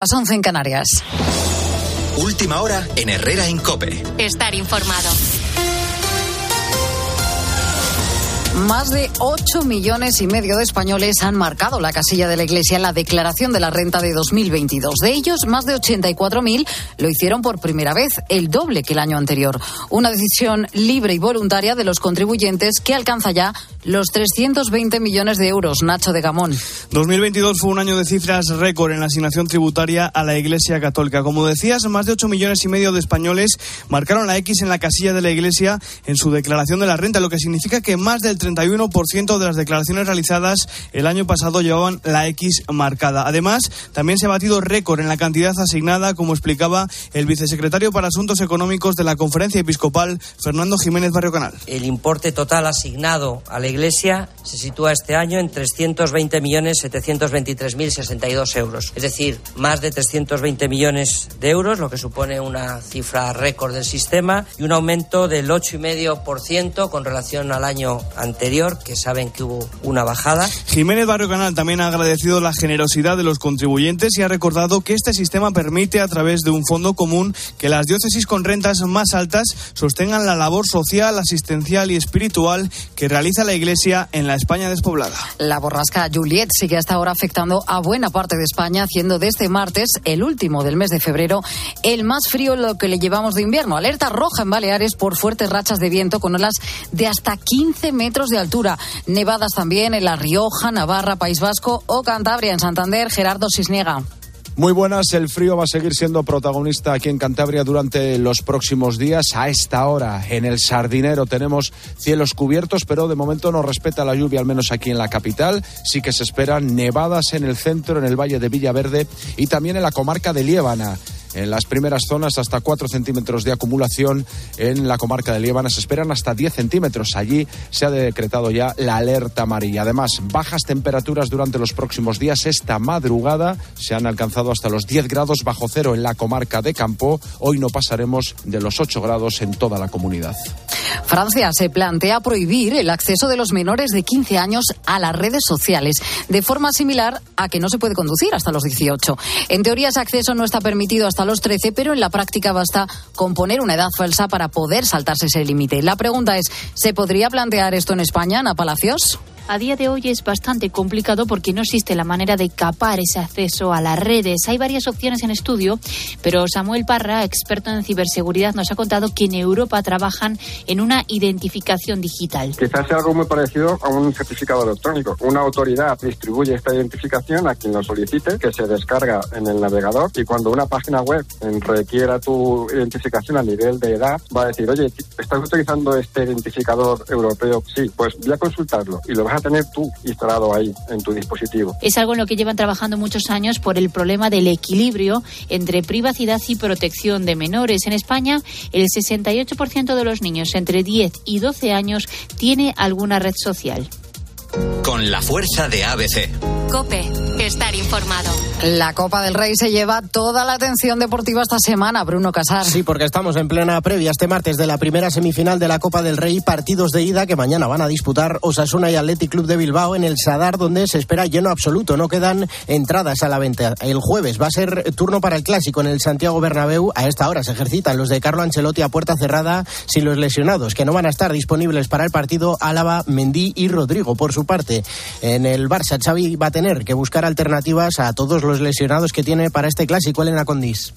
Las 11 en Canarias. Última hora en Herrera Incope. Estar informado. Más de 8 millones y medio de españoles han marcado la casilla de la Iglesia en la declaración de la renta de 2022. De ellos, más de 84.000 lo hicieron por primera vez, el doble que el año anterior. Una decisión libre y voluntaria de los contribuyentes que alcanza ya los 320 millones de euros. Nacho de Gamón. 2022 fue un año de cifras récord en la asignación tributaria a la Iglesia Católica. Como decías, más de 8 millones y medio de españoles marcaron la X en la casilla de la Iglesia en su declaración de la renta, lo que significa que más del 31% de las declaraciones realizadas el año pasado llevaban la X marcada. Además, también se ha batido récord en la cantidad asignada, como explicaba el vicesecretario para Asuntos Económicos de la Conferencia Episcopal, Fernando Jiménez Barrio Canal. El importe total asignado a la Iglesia se sitúa este año en 320.723.062 euros, es decir, más de 320 millones de euros, lo que supone una cifra récord del sistema y un aumento del 8,5% con relación al año anterior, que saben que hubo una bajada. Jiménez Barrio Canal también ha agradecido la generosidad de los contribuyentes y ha recordado que este sistema permite a través de un fondo común que las diócesis con rentas más altas sostengan la labor social, asistencial y espiritual que realiza la Iglesia en la España despoblada. La borrasca Juliet sigue hasta ahora afectando a buena parte de España, haciendo de este martes, el último del mes de febrero, el más frío lo que le llevamos de invierno. Alerta roja en Baleares por fuertes rachas de viento con olas de hasta 15 metros de altura. Nevadas también en La Rioja, Navarra, País Vasco o Cantabria. En Santander, Gerardo Cisniega. Muy buenas, el frío va a seguir siendo protagonista aquí en Cantabria durante los próximos días. A esta hora, en el Sardinero, tenemos cielos cubiertos, pero de momento no respeta la lluvia, al menos aquí en la capital. Sí que se esperan nevadas en el centro, en el Valle de Villaverde y también en la comarca de Liébana. En las primeras zonas hasta 4 centímetros de acumulación. En la comarca de Liébana se esperan hasta 10 centímetros. Allí se ha decretado ya la alerta amarilla. Además, bajas temperaturas durante los próximos días. Esta madrugada se han alcanzado hasta los 10 grados bajo cero en la comarca de Campo. Hoy no pasaremos de los 8 grados en toda la comunidad. Francia se plantea prohibir el acceso de los menores de 15 años a las redes sociales, de forma similar a que no se puede conducir hasta los 18. En teoría ese acceso no está permitido hasta los 13, pero en la práctica basta con poner una edad falsa para poder saltarse ese límite. La pregunta es, ¿se podría plantear esto en España, Ana Palacios? A día de hoy es bastante complicado porque no existe la manera de capar ese acceso a las redes. Hay varias opciones en estudio, pero Samuel Parra, experto en ciberseguridad, nos ha contado que en Europa trabajan en una identificación digital. Quizás sea algo muy parecido a un certificado electrónico. Una autoridad distribuye esta identificación a quien lo solicite, que se descarga en el navegador y cuando una página web requiera tu identificación a nivel de edad, va a decir, oye, ¿estás utilizando este identificador europeo? Sí, pues voy a consultarlo y lo vas a tener tú instalado ahí en tu dispositivo. Es algo en lo que llevan trabajando muchos años por el problema del equilibrio entre privacidad y protección de menores. En España, el 68% de los niños entre 10 y 12 años tiene alguna red social. Con la fuerza de ABC. Cope, estar informado. La Copa del Rey se lleva toda la atención deportiva esta semana, Bruno Casar. Sí, porque estamos en plena previa este martes de la primera semifinal de la Copa del Rey, partidos de ida que mañana van a disputar Osasuna y Athletic Club de Bilbao en el Sadar, donde se espera lleno absoluto. No quedan entradas a la venta. El jueves va a ser turno para el clásico en el Santiago Bernabéu. A esta hora se ejercitan los de Carlo Ancelotti a puerta cerrada sin los lesionados, que no van a estar disponibles para el partido Álava, Mendí y Rodrigo. Por su en el Barça, Xavi va a tener que buscar alternativas a todos los lesionados que tiene para este clásico, Elena Condis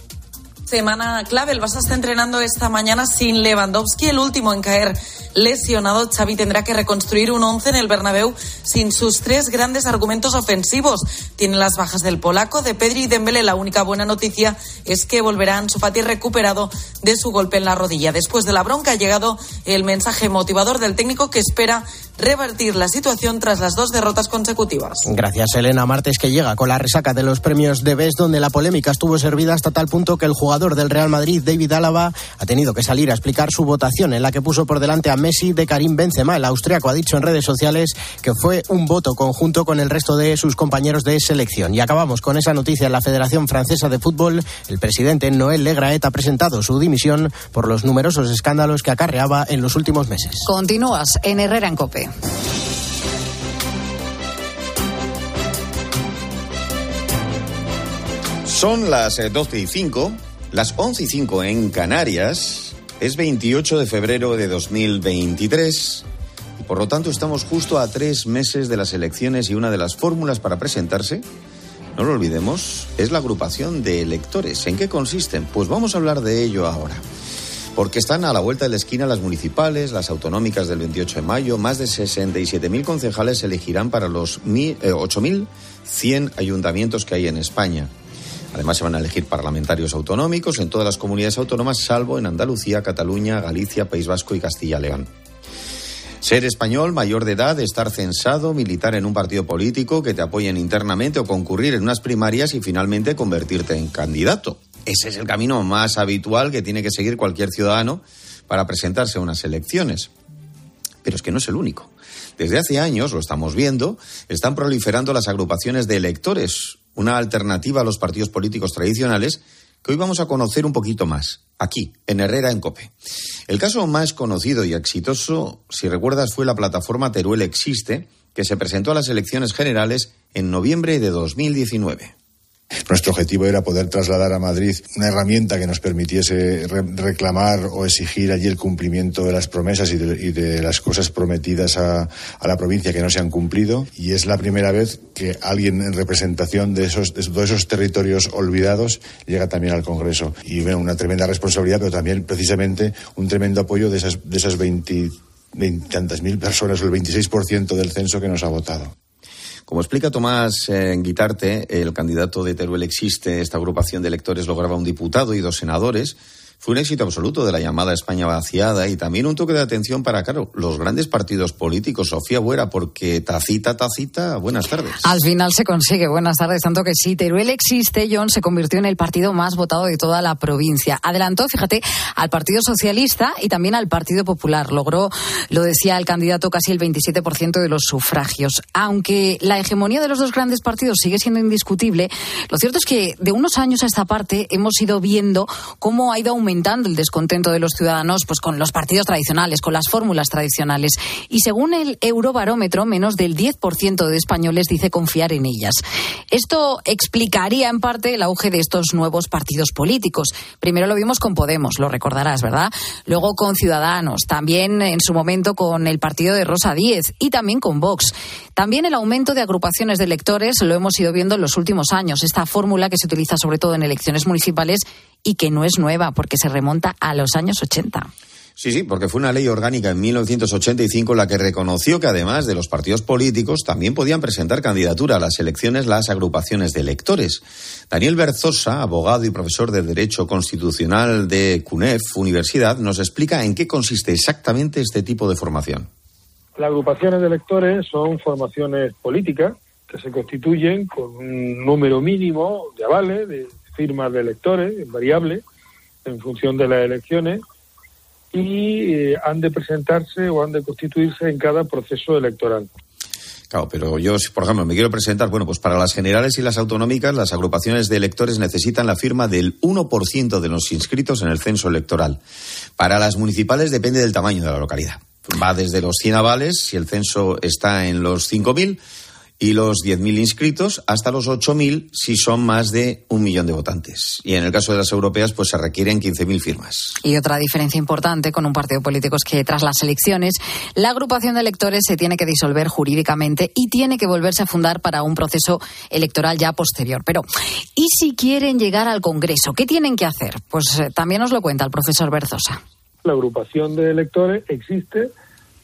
semana clave. El Barça está entrenando esta mañana sin Lewandowski, el último en caer lesionado. Xavi tendrá que reconstruir un once en el Bernabéu sin sus tres grandes argumentos ofensivos. Tiene las bajas del polaco, de Pedri y Dembélé. La única buena noticia es que volverán su Fati recuperado de su golpe en la rodilla. Después de la bronca ha llegado el mensaje motivador del técnico que espera revertir la situación tras las dos derrotas consecutivas. Gracias, Elena Martes, que llega con la resaca de los premios de BES, donde la polémica estuvo servida hasta tal punto que el jugador del Real Madrid, David Álava, ha tenido que salir a explicar su votación en la que puso por delante a Messi de Karim Benzema. El austriaco ha dicho en redes sociales que fue un voto conjunto con el resto de sus compañeros de selección. Y acabamos con esa noticia en la Federación Francesa de Fútbol. El presidente Noël Legraet ha presentado su dimisión por los numerosos escándalos que acarreaba en los últimos meses. Continúas en Herrera en Cope. Son las 12 y 5, las 11 y 5 en Canarias. Es 28 de febrero de 2023 y por lo tanto estamos justo a tres meses de las elecciones y una de las fórmulas para presentarse, no lo olvidemos, es la agrupación de electores. ¿En qué consisten? Pues vamos a hablar de ello ahora. Porque están a la vuelta de la esquina las municipales, las autonómicas del 28 de mayo. Más de 67.000 concejales se elegirán para los 8.100 eh, ayuntamientos que hay en España. Además, se van a elegir parlamentarios autonómicos en todas las comunidades autónomas, salvo en Andalucía, Cataluña, Galicia, País Vasco y Castilla-León. Ser español, mayor de edad, estar censado, militar en un partido político que te apoyen internamente o concurrir en unas primarias y finalmente convertirte en candidato. Ese es el camino más habitual que tiene que seguir cualquier ciudadano para presentarse a unas elecciones. Pero es que no es el único. Desde hace años, lo estamos viendo, están proliferando las agrupaciones de electores, una alternativa a los partidos políticos tradicionales que hoy vamos a conocer un poquito más, aquí, en Herrera en Cope. El caso más conocido y exitoso, si recuerdas, fue la plataforma Teruel Existe, que se presentó a las elecciones generales en noviembre de 2019. Nuestro objetivo era poder trasladar a Madrid una herramienta que nos permitiese reclamar o exigir allí el cumplimiento de las promesas y de, las cosas prometidas a, la provincia que no se han cumplido. Y es la primera vez que alguien en representación de esos, de esos territorios olvidados llega también al Congreso. Y bueno, una tremenda responsabilidad, pero también precisamente un tremendo apoyo de esas, de esas 20, tantas mil personas, el 26% del censo que nos ha votado. Como explica Tomás eh, Guitarte, el candidato de Teruel existe, esta agrupación de electores lograba un diputado y dos senadores fue un éxito absoluto de la llamada España vaciada y también un toque de atención para, claro, los grandes partidos políticos. Sofía Buera, porque tacita, tacita, buenas tardes. Al final se consigue, buenas tardes, tanto que sí, Teruel existe, John se convirtió en el partido más votado de toda la provincia. Adelantó, fíjate, al Partido Socialista y también al Partido Popular. Logró, lo decía el candidato, casi el 27% de los sufragios. Aunque la hegemonía de los dos grandes partidos sigue siendo indiscutible, lo cierto es que de unos años a esta parte hemos ido viendo cómo ha ido aumentando el descontento de los ciudadanos pues con los partidos tradicionales, con las fórmulas tradicionales. Y según el Eurobarómetro, menos del 10% de españoles dice confiar en ellas. Esto explicaría en parte el auge de estos nuevos partidos políticos. Primero lo vimos con Podemos, lo recordarás, ¿verdad? Luego con Ciudadanos, también en su momento con el partido de Rosa Díez y también con Vox. También el aumento de agrupaciones de electores lo hemos ido viendo en los últimos años. Esta fórmula que se utiliza sobre todo en elecciones municipales y que no es nueva porque se remonta a los años 80. Sí, sí, porque fue una ley orgánica en 1985 la que reconoció que además de los partidos políticos también podían presentar candidatura a las elecciones las agrupaciones de electores. Daniel Berzosa, abogado y profesor de Derecho Constitucional de CUNEF Universidad, nos explica en qué consiste exactamente este tipo de formación. Las agrupaciones de electores son formaciones políticas que se constituyen con un número mínimo de avales, de firmas de electores, variable, en función de las elecciones, y eh, han de presentarse o han de constituirse en cada proceso electoral. Claro, pero yo, por ejemplo, me quiero presentar, bueno, pues para las generales y las autonómicas, las agrupaciones de electores necesitan la firma del 1% de los inscritos en el censo electoral. Para las municipales depende del tamaño de la localidad. Va desde los 100 avales, si el censo está en los 5.000, y los 10.000 inscritos hasta los 8.000 si son más de un millón de votantes. Y en el caso de las europeas, pues se requieren 15.000 firmas. Y otra diferencia importante con un partido político es que tras las elecciones, la agrupación de electores se tiene que disolver jurídicamente y tiene que volverse a fundar para un proceso electoral ya posterior. Pero, ¿y si quieren llegar al Congreso? ¿Qué tienen que hacer? Pues eh, también nos lo cuenta el profesor Berzosa. La agrupación de electores existe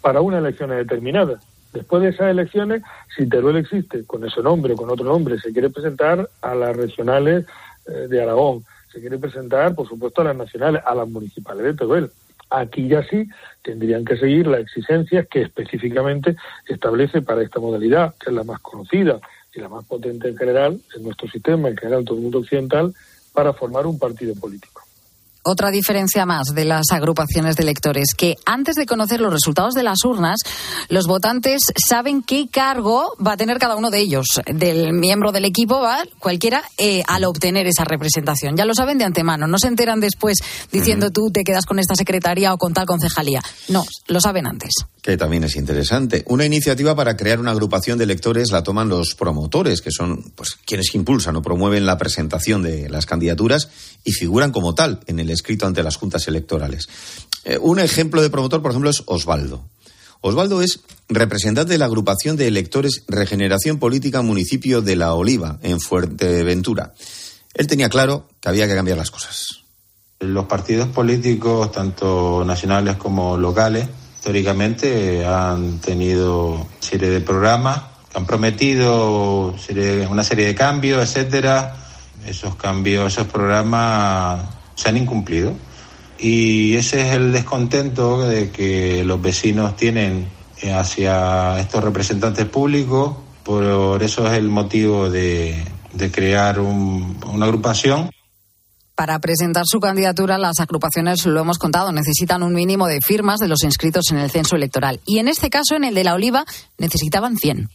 para una elección determinada Después de esas elecciones, si Teruel existe con ese nombre o con otro nombre, se quiere presentar a las regionales eh, de Aragón, se quiere presentar, por supuesto, a las nacionales, a las municipales de Teruel. Aquí ya sí tendrían que seguir las exigencias que específicamente establece para esta modalidad, que es la más conocida y la más potente en general en nuestro sistema, en general en todo el mundo occidental, para formar un partido político. Otra diferencia más de las agrupaciones de electores, que antes de conocer los resultados de las urnas, los votantes saben qué cargo va a tener cada uno de ellos, del miembro del equipo, ¿va? cualquiera, eh, al obtener esa representación. Ya lo saben de antemano, no se enteran después diciendo tú te quedas con esta secretaría o con tal concejalía. No, lo saben antes. Que también es interesante. Una iniciativa para crear una agrupación de electores la toman los promotores, que son pues, quienes impulsan o promueven la presentación de las candidaturas y figuran como tal en el escrito ante las juntas electorales. Eh, un ejemplo de promotor, por ejemplo, es Osvaldo. Osvaldo es representante de la agrupación de electores Regeneración Política Municipio de La Oliva, en Fuerteventura. Él tenía claro que había que cambiar las cosas. Los partidos políticos, tanto nacionales como locales, históricamente han tenido serie de programas han prometido una serie de cambios, etcétera. Esos cambios, esos programas se han incumplido. Y ese es el descontento de que los vecinos tienen hacia estos representantes públicos. Por eso es el motivo de, crear una agrupación. Para presentar su candidatura, las agrupaciones, lo hemos contado, necesitan un mínimo de firmas de los inscritos en el censo electoral. Y en este caso, en el de la Oliva, necesitaban 100.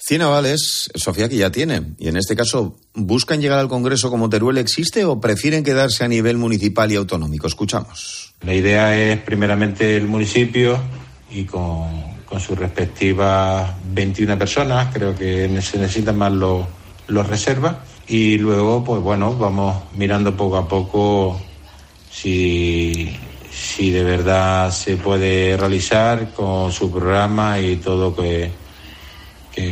100 avales, Sofía, que ya tienen. Y en este caso, ¿buscan llegar al Congreso como Teruel existe o prefieren quedarse a nivel municipal y autonómico? Escuchamos. La idea es primeramente el municipio y con, sus respectivas 21 personas, creo que se necesitan más los, los reservas. Y luego, pues bueno, vamos mirando poco a poco si, si de verdad se puede realizar con su programa y todo que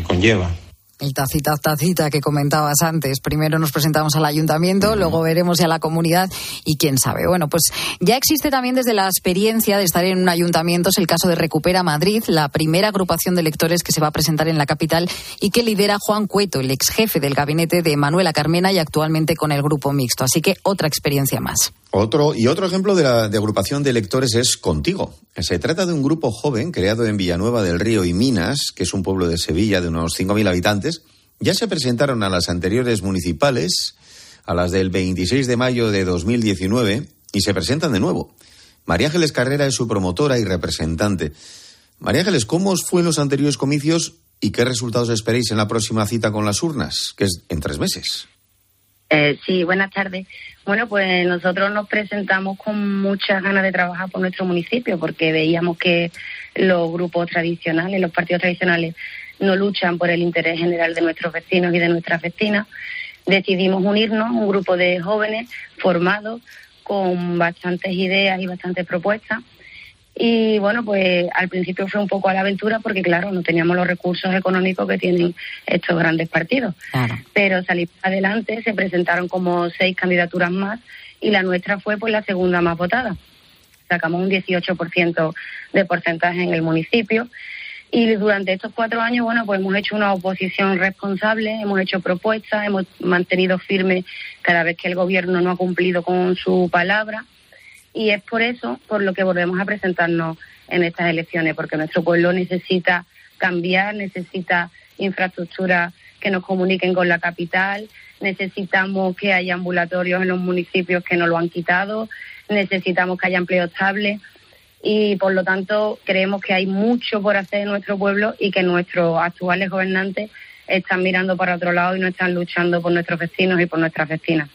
conlleva. El tacita tacita que comentabas antes. Primero nos presentamos al ayuntamiento, luego veremos ya la comunidad y quién sabe. Bueno, pues ya existe también desde la experiencia de estar en un ayuntamiento, es el caso de Recupera Madrid, la primera agrupación de electores que se va a presentar en la capital y que lidera Juan Cueto, el ex jefe del gabinete de Manuela Carmena y actualmente con el grupo mixto. Así que otra experiencia más. Otro, y otro ejemplo de, la, de agrupación de electores es Contigo. Se trata de un grupo joven creado en Villanueva del Río y Minas, que es un pueblo de Sevilla de unos 5.000 habitantes. Ya se presentaron a las anteriores municipales, a las del 26 de mayo de 2019, y se presentan de nuevo. María Ángeles Carrera es su promotora y representante. María Ángeles, ¿cómo os fue en los anteriores comicios y qué resultados esperáis en la próxima cita con las urnas, que es en tres meses? Eh, sí, buenas tardes. Bueno, pues nosotros nos presentamos con muchas ganas de trabajar por nuestro municipio porque veíamos que los grupos tradicionales, los partidos tradicionales, no luchan por el interés general de nuestros vecinos y de nuestras vecinas. Decidimos unirnos, un grupo de jóvenes formados con bastantes ideas y bastantes propuestas y bueno, pues al principio fue un poco a la aventura porque, claro, no teníamos los recursos económicos que tienen estos grandes partidos. Pero salimos adelante, se presentaron como seis candidaturas más y la nuestra fue pues la segunda más votada. Sacamos un 18% de porcentaje en el municipio. Y durante estos cuatro años, bueno, pues hemos hecho una oposición responsable, hemos hecho propuestas, hemos mantenido firme cada vez que el gobierno no ha cumplido con su palabra y es por eso por lo que volvemos a presentarnos en estas elecciones, porque nuestro pueblo necesita cambiar, necesita infraestructura que nos comuniquen con la capital, necesitamos que haya ambulatorios en los municipios que nos lo han quitado, necesitamos que haya empleo estable y por lo tanto creemos que hay mucho por hacer en nuestro pueblo y que nuestros actuales gobernantes están mirando para otro lado y no están luchando por nuestros vecinos y por nuestras vecinas.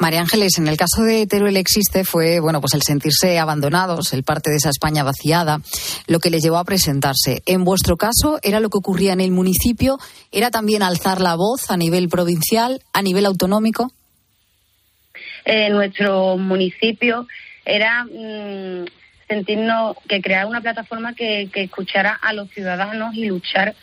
María Ángeles, en el caso de Teruel existe fue, bueno, pues el sentirse abandonados, el parte de esa España vaciada, lo que les llevó a presentarse. En vuestro caso, ¿era lo que ocurría en el municipio? ¿Era también alzar la voz a nivel provincial, a nivel autonómico? En nuestro municipio era mm, sentirnos que crear una plataforma que, que escuchara a los ciudadanos y luchar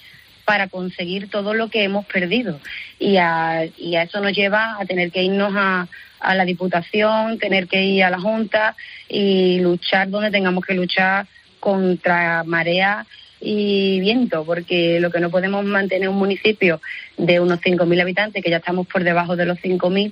para conseguir todo lo que hemos perdido. Y a, y a eso nos lleva a tener que irnos a, a la Diputación, tener que ir a la Junta y luchar donde tengamos que luchar contra marea y viento, porque lo que no podemos mantener un municipio de unos 5.000 habitantes, que ya estamos por debajo de los 5.000,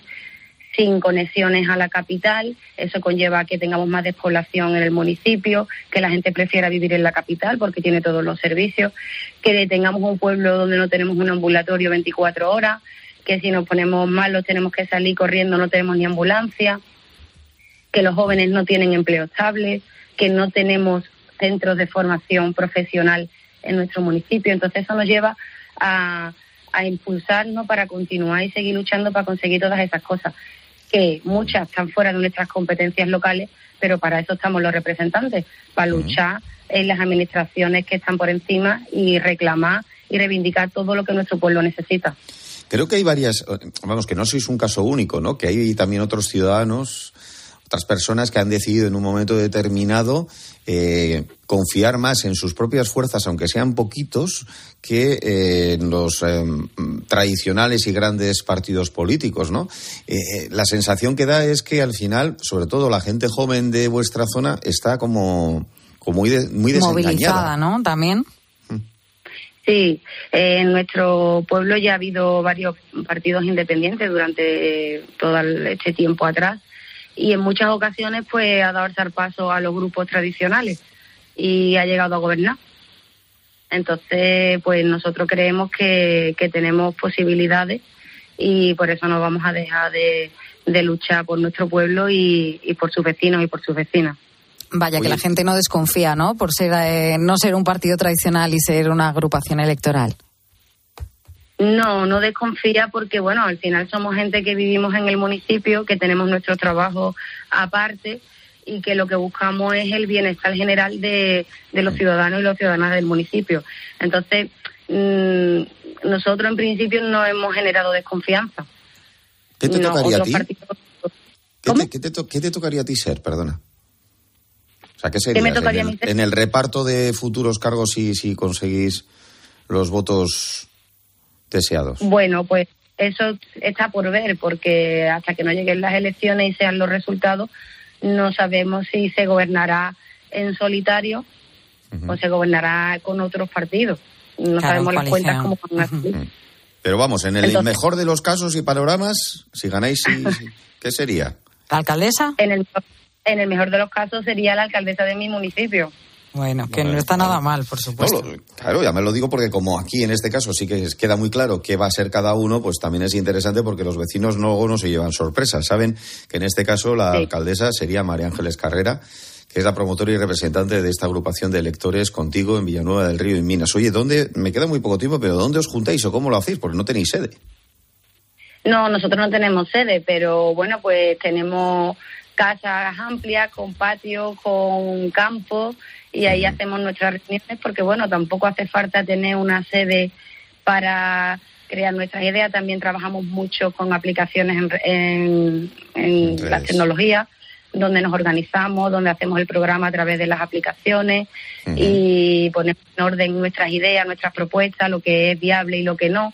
sin conexiones a la capital. Eso conlleva que tengamos más despoblación en el municipio, que la gente prefiera vivir en la capital porque tiene todos los servicios, que tengamos un pueblo donde no tenemos un ambulatorio 24 horas, que si nos ponemos malos tenemos que salir corriendo, no tenemos ni ambulancia. que los jóvenes no tienen empleo estable, que no tenemos centros de formación profesional en nuestro municipio. Entonces eso nos lleva a, a impulsarnos para continuar y seguir luchando para conseguir todas esas cosas, que muchas están fuera de nuestras competencias locales, pero para eso estamos los representantes, para luchar en las administraciones que están por encima y reclamar y reivindicar todo lo que nuestro pueblo necesita. Creo que hay varias, vamos, que no sois un caso único, ¿no? Que hay también otros ciudadanos, otras personas que han decidido en un momento determinado eh, confiar más en sus propias fuerzas, aunque sean poquitos, que eh, en los eh, tradicionales y grandes partidos políticos, ¿no? Eh, la sensación que da es que al final, sobre todo la gente joven de vuestra zona, está como, como muy, de- muy desengañada. Movilizada, ¿no? También. Sí, en nuestro pueblo ya ha habido varios partidos independientes durante todo este tiempo atrás y en muchas ocasiones pues ha dado el paso a los grupos tradicionales y ha llegado a gobernar. Entonces, pues nosotros creemos que, que tenemos posibilidades y por eso no vamos a dejar de, de luchar por nuestro pueblo y, y por sus vecinos y por sus vecinas. Vaya, que la gente no desconfía, ¿no? Por ser eh, no ser un partido tradicional y ser una agrupación electoral. No, no desconfía porque, bueno, al final somos gente que vivimos en el municipio, que tenemos nuestro trabajo aparte y que lo que buscamos es el bienestar general de, de los ciudadanos y las ciudadanas del municipio. Entonces, mm, nosotros en principio no hemos generado desconfianza. ¿Qué te No, tocaría a ti? partidos- ¿Qué te, qué te to- qué te tocaría a ti ser? Perdona. O sea, ¿qué me tocaría en, el, en el reparto de futuros cargos si, si conseguís los votos deseados? Bueno, pues eso está por ver, porque hasta que no lleguen las elecciones y sean los resultados, no sabemos si se gobernará en solitario o se gobernará con otros partidos. No Claro, sabemos las cuentas cómo van a salir. Pero vamos, en el Entonces- mejor de los casos y panoramas, si ganáis, sí, sí. ¿qué sería? ¿La alcaldesa? En el, en el mejor de los casos sería la alcaldesa de mi municipio. Bueno, que Bueno, no está nada mal, por supuesto. No, lo- claro, ya me lo digo porque como aquí en este caso sí que queda muy claro qué va a ser cada uno, pues también es interesante porque los vecinos luego no se llevan sorpresas. Saben que en este caso la alcaldesa sería María Ángeles Carrera, que es la promotora y representante de esta agrupación de electores contigo en Villanueva del Río, en Minas. Oye, ¿dónde, me queda muy poco tiempo, pero ¿dónde os juntáis o cómo lo hacéis? Porque no tenéis sede. No, nosotros no tenemos sede, pero bueno, pues tenemos casas amplias, con patio, con campo, y ahí hacemos nuestras reuniones, porque bueno, tampoco hace falta tener una sede para crear nuestras ideas. También trabajamos mucho con aplicaciones en, en, en las tecnologías, donde nos organizamos, donde hacemos el programa a través de las aplicaciones y ponemos en orden nuestras ideas, nuestras propuestas, lo que es viable y lo que no.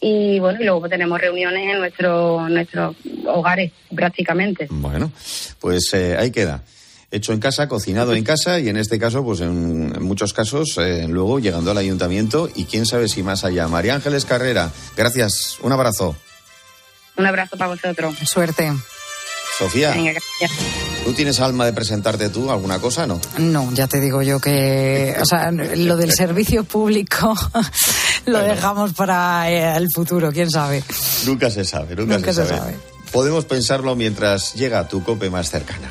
Y bueno, y luego tenemos reuniones en nuestro, nuestros hogares prácticamente. Bueno, pues eh, ahí queda. Hecho en casa, cocinado en casa y en este caso, pues en, en muchos casos, eh, luego llegando al ayuntamiento y quién sabe si más allá. María Ángeles Carrera, gracias, un abrazo. Un abrazo para vosotros. Suerte. Sofía, Venga, gracias. ¿tú tienes alma de presentarte tú alguna cosa, no? No, ya te digo yo que, o sea, lo del servicio público lo dejamos para eh, el futuro, quién sabe. Nunca se sabe, nunca, Nunca se, se sabe. sabe. Podemos pensarlo mientras llega tu cope más cercana.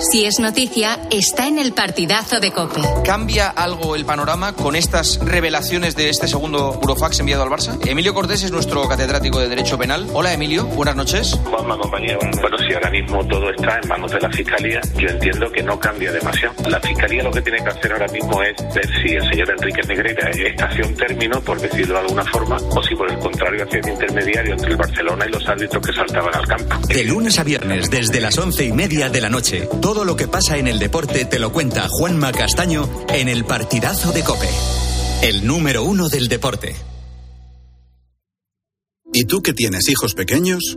Si es noticia, está en el partidazo de Cope. ¿Cambia algo el panorama con estas revelaciones de este segundo Burofax enviado al Barça? Emilio Cortés es nuestro catedrático de Derecho Penal. Hola Emilio, buenas noches. Juanma, compañero. Bueno, si ahora mismo todo está en manos de la Fiscalía, yo entiendo que no cambia demasiado. La Fiscalía lo que tiene que hacer ahora mismo es ver si el señor Enrique Negrera está hacia un término, por decirlo de alguna forma, o si por el contrario hacia un intermediario entre el Barcelona y los árbitros que saltaban al campo. De lunes a viernes, desde las once y media de la noche, todo lo que pasa en el deporte te lo cuenta Juanma Castaño en el partidazo de Cope. El número uno del deporte. ¿Y tú que tienes hijos pequeños?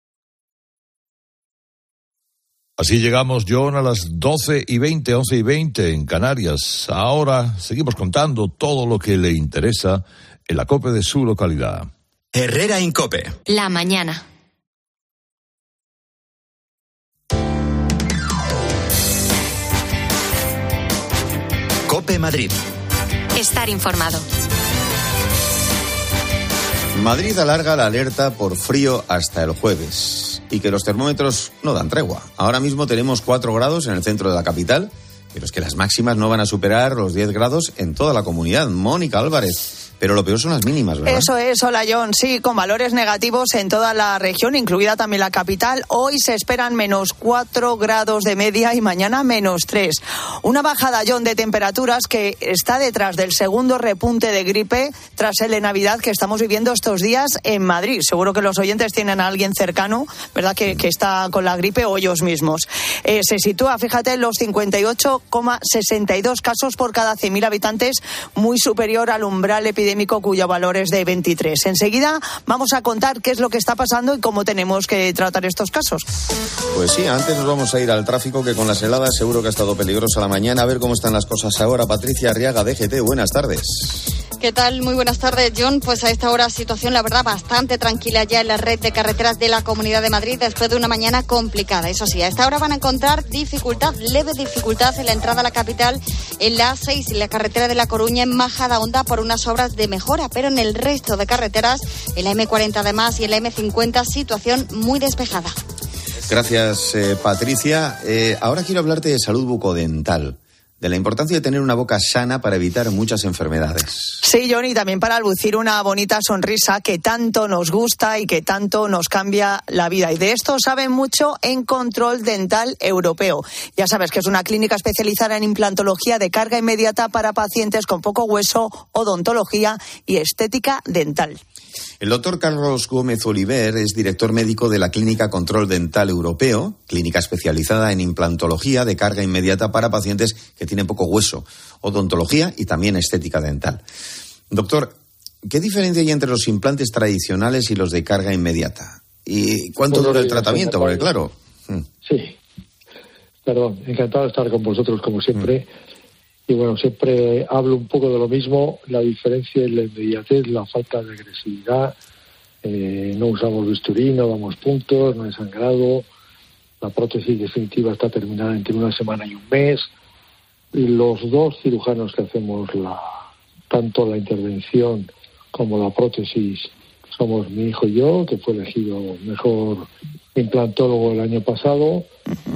Así llegamos, John, a las 12 y 20, 11 y 20 en Canarias. Ahora seguimos contando todo lo que le interesa en la COPE de su localidad. Herrera Incope. La mañana. Cope Madrid. Estar informado. Madrid alarga la alerta por frío hasta el jueves y que los termómetros no dan tregua. Ahora mismo tenemos 4 grados en el centro de la capital, pero es que las máximas no van a superar los 10 grados en toda la comunidad. Mónica Álvarez. Pero lo peor son las mínimas, ¿verdad? Eso es, hola John, sí, con valores negativos en toda la región, incluida también la capital. Hoy se esperan menos 4 grados de media y mañana menos 3. Una bajada, John, de temperaturas que está detrás del segundo repunte de gripe tras el de Navidad que estamos viviendo estos días en Madrid. Seguro que los oyentes tienen a alguien cercano, ¿verdad?, que, que está con la gripe o ellos mismos. Eh, se sitúa, fíjate, en los 58,62 casos por cada 100.000 habitantes, muy superior al umbral epidémico cuyo valor es de 23. Enseguida vamos a contar qué es lo que está pasando y cómo tenemos que tratar estos casos. Pues sí, antes nos vamos a ir al tráfico que con las heladas seguro que ha estado peligrosa la mañana. A ver cómo están las cosas ahora. Patricia Arriaga, DGT, buenas tardes. ¿Qué tal? Muy buenas tardes, John. Pues a esta hora situación, la verdad, bastante tranquila ya en la red de carreteras de la Comunidad de Madrid después de una mañana complicada. Eso sí, a esta hora van a encontrar dificultad, leve dificultad en la entrada a la capital en la A6 y la carretera de La Coruña en Majada Honda por unas obras de mejora, pero en el resto de carreteras, en la M40 además y en la M50, situación muy despejada. Gracias, eh, Patricia. Eh, ahora quiero hablarte de salud bucodental de la importancia de tener una boca sana para evitar muchas enfermedades. Sí, Johnny, también para lucir una bonita sonrisa que tanto nos gusta y que tanto nos cambia la vida. Y de esto saben mucho en Control Dental Europeo. Ya sabes que es una clínica especializada en implantología de carga inmediata para pacientes con poco hueso, odontología y estética dental. El doctor Carlos Gómez Oliver es director médico de la Clínica Control Dental Europeo, clínica especializada en implantología de carga inmediata para pacientes que tienen poco hueso, odontología y también estética dental. Doctor, ¿qué diferencia hay entre los implantes tradicionales y los de carga inmediata? ¿Y cuánto dura el tratamiento? Porque claro, Sí. Perdón, encantado de estar con vosotros como siempre. Y bueno, siempre hablo un poco de lo mismo, la diferencia es la inmediatez, la falta de agresividad. Eh, no usamos bisturí, no damos puntos, no hay sangrado. La prótesis definitiva está terminada entre una semana y un mes. Y los dos cirujanos que hacemos la, tanto la intervención como la prótesis somos mi hijo y yo, que fue elegido mejor implantólogo el año pasado,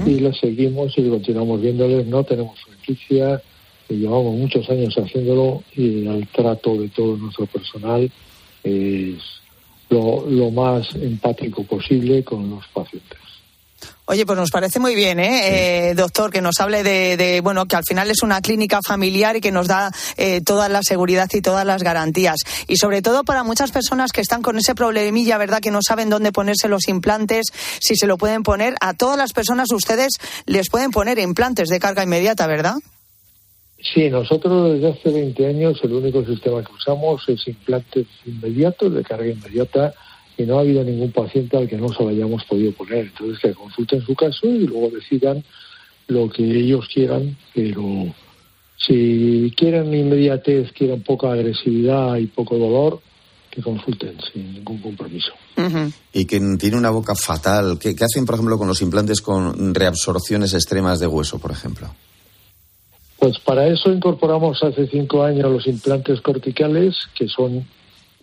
y le seguimos y continuamos viéndoles. No tenemos franquicia, y llevamos muchos años haciéndolo y el trato de todo nuestro personal es lo, lo más empático posible con los pacientes. Oye, pues nos parece muy bien, ¿eh? Eh, doctor, que nos hable de, de, bueno, que al final es una clínica familiar y que nos da eh, toda la seguridad y todas las garantías. Y sobre todo para muchas personas que están con ese problemilla, ¿verdad? Que no saben dónde ponerse los implantes, si se lo pueden poner. A todas las personas ustedes les pueden poner implantes de carga inmediata, ¿verdad? Sí, nosotros desde hace 20 años el único sistema que usamos es implantes inmediatos de carga inmediata y no ha habido ningún paciente al que no se lo hayamos podido poner. Entonces que consulten su caso y luego decidan lo que ellos quieran, pero si quieren inmediatez, quieren poca agresividad y poco dolor, que consulten sin ningún compromiso. y que tiene una boca fatal. ¿Qué, qué hacen, por ejemplo, con los implantes con reabsorciones extremas de hueso, por ejemplo? Pues para eso incorporamos hace cinco años los implantes corticales, que son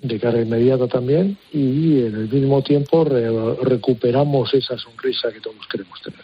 de carga inmediata también, y en el mismo tiempo re- recuperamos esa sonrisa que todos queremos tener.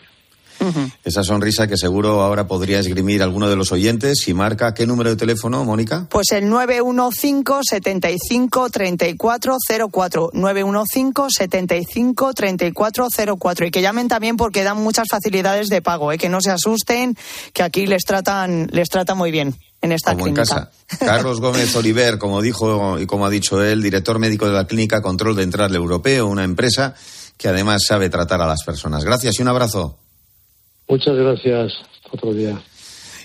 Esa sonrisa que seguro ahora podría esgrimir alguno de los oyentes y marca qué número de teléfono, Mónica? Pues el 915 75 3404 915 75 3404 y que llamen también porque dan muchas facilidades de pago, ¿eh? que no se asusten, que aquí les tratan les tratan muy bien en esta como clínica. en casa. Carlos Gómez Oliver, como dijo y como ha dicho él, director médico de la clínica Control Dental Europeo, una empresa que además sabe tratar a las personas. Gracias y un abrazo. Muchas gracias. Otro día.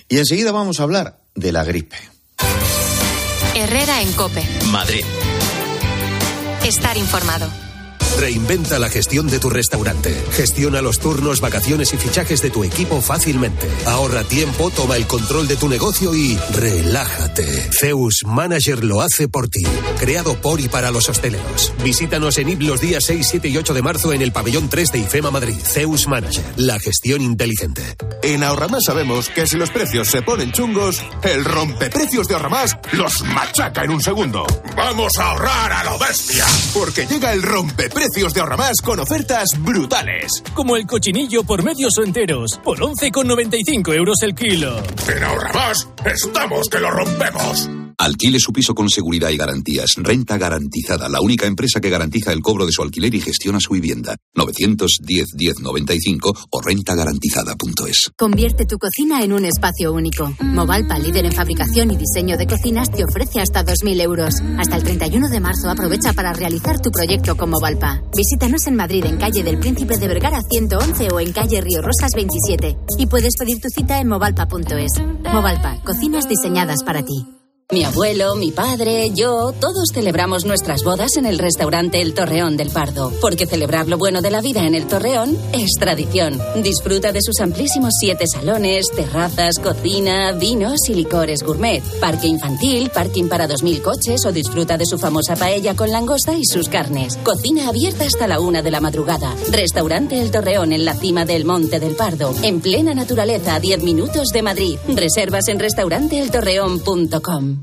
Y enseguida vamos a hablar de la gripe. Herrera en Cope. Madrid. Estar informado. Reinventa la gestión de tu restaurante. Gestiona los turnos, vacaciones y fichajes de tu equipo fácilmente. Ahorra tiempo, toma el control de tu negocio y relájate. Zeus Manager lo hace por ti. Creado por y para los hosteleros. Visítanos en IP los días 6, 7 y 8 de marzo en el pabellón 3 de IFEMA Madrid. Zeus Manager. La gestión inteligente. En Ahorramás sabemos que si los precios se ponen chungos, el rompeprecios de Ahorramás los machaca en un segundo. ¡Vamos a ahorrar a lo bestia! Porque llega el rompeprecios de Ahorramás con ofertas brutales. Como el cochinillo por medios o enteros, por 11,95 euros el kilo. En Ahorramás estamos que lo rompemos. Alquile su piso con seguridad y garantías. Renta garantizada, la única empresa que garantiza el cobro de su alquiler y gestiona su vivienda. 910-1095 o rentagarantizada.es. Convierte tu cocina en un espacio único. Movalpa, líder en fabricación y diseño de cocinas, te ofrece hasta 2.000 euros. Hasta el 31 de marzo aprovecha para realizar tu proyecto con Movalpa. Visítanos en Madrid, en calle del Príncipe de Vergara 111 o en calle Río Rosas 27. Y puedes pedir tu cita en movalpa.es. Movalpa, cocinas diseñadas para ti. Mi abuelo, mi padre, yo, todos celebramos nuestras bodas en el restaurante El Torreón del Pardo, porque celebrar lo bueno de la vida en el Torreón es tradición. Disfruta de sus amplísimos siete salones, terrazas, cocina, vinos y licores gourmet, parque infantil, parking para 2.000 coches o disfruta de su famosa paella con langosta y sus carnes. Cocina abierta hasta la una de la madrugada. Restaurante El Torreón en la cima del Monte del Pardo, en plena naturaleza a 10 minutos de Madrid. Reservas en restauranteeltorreón.com.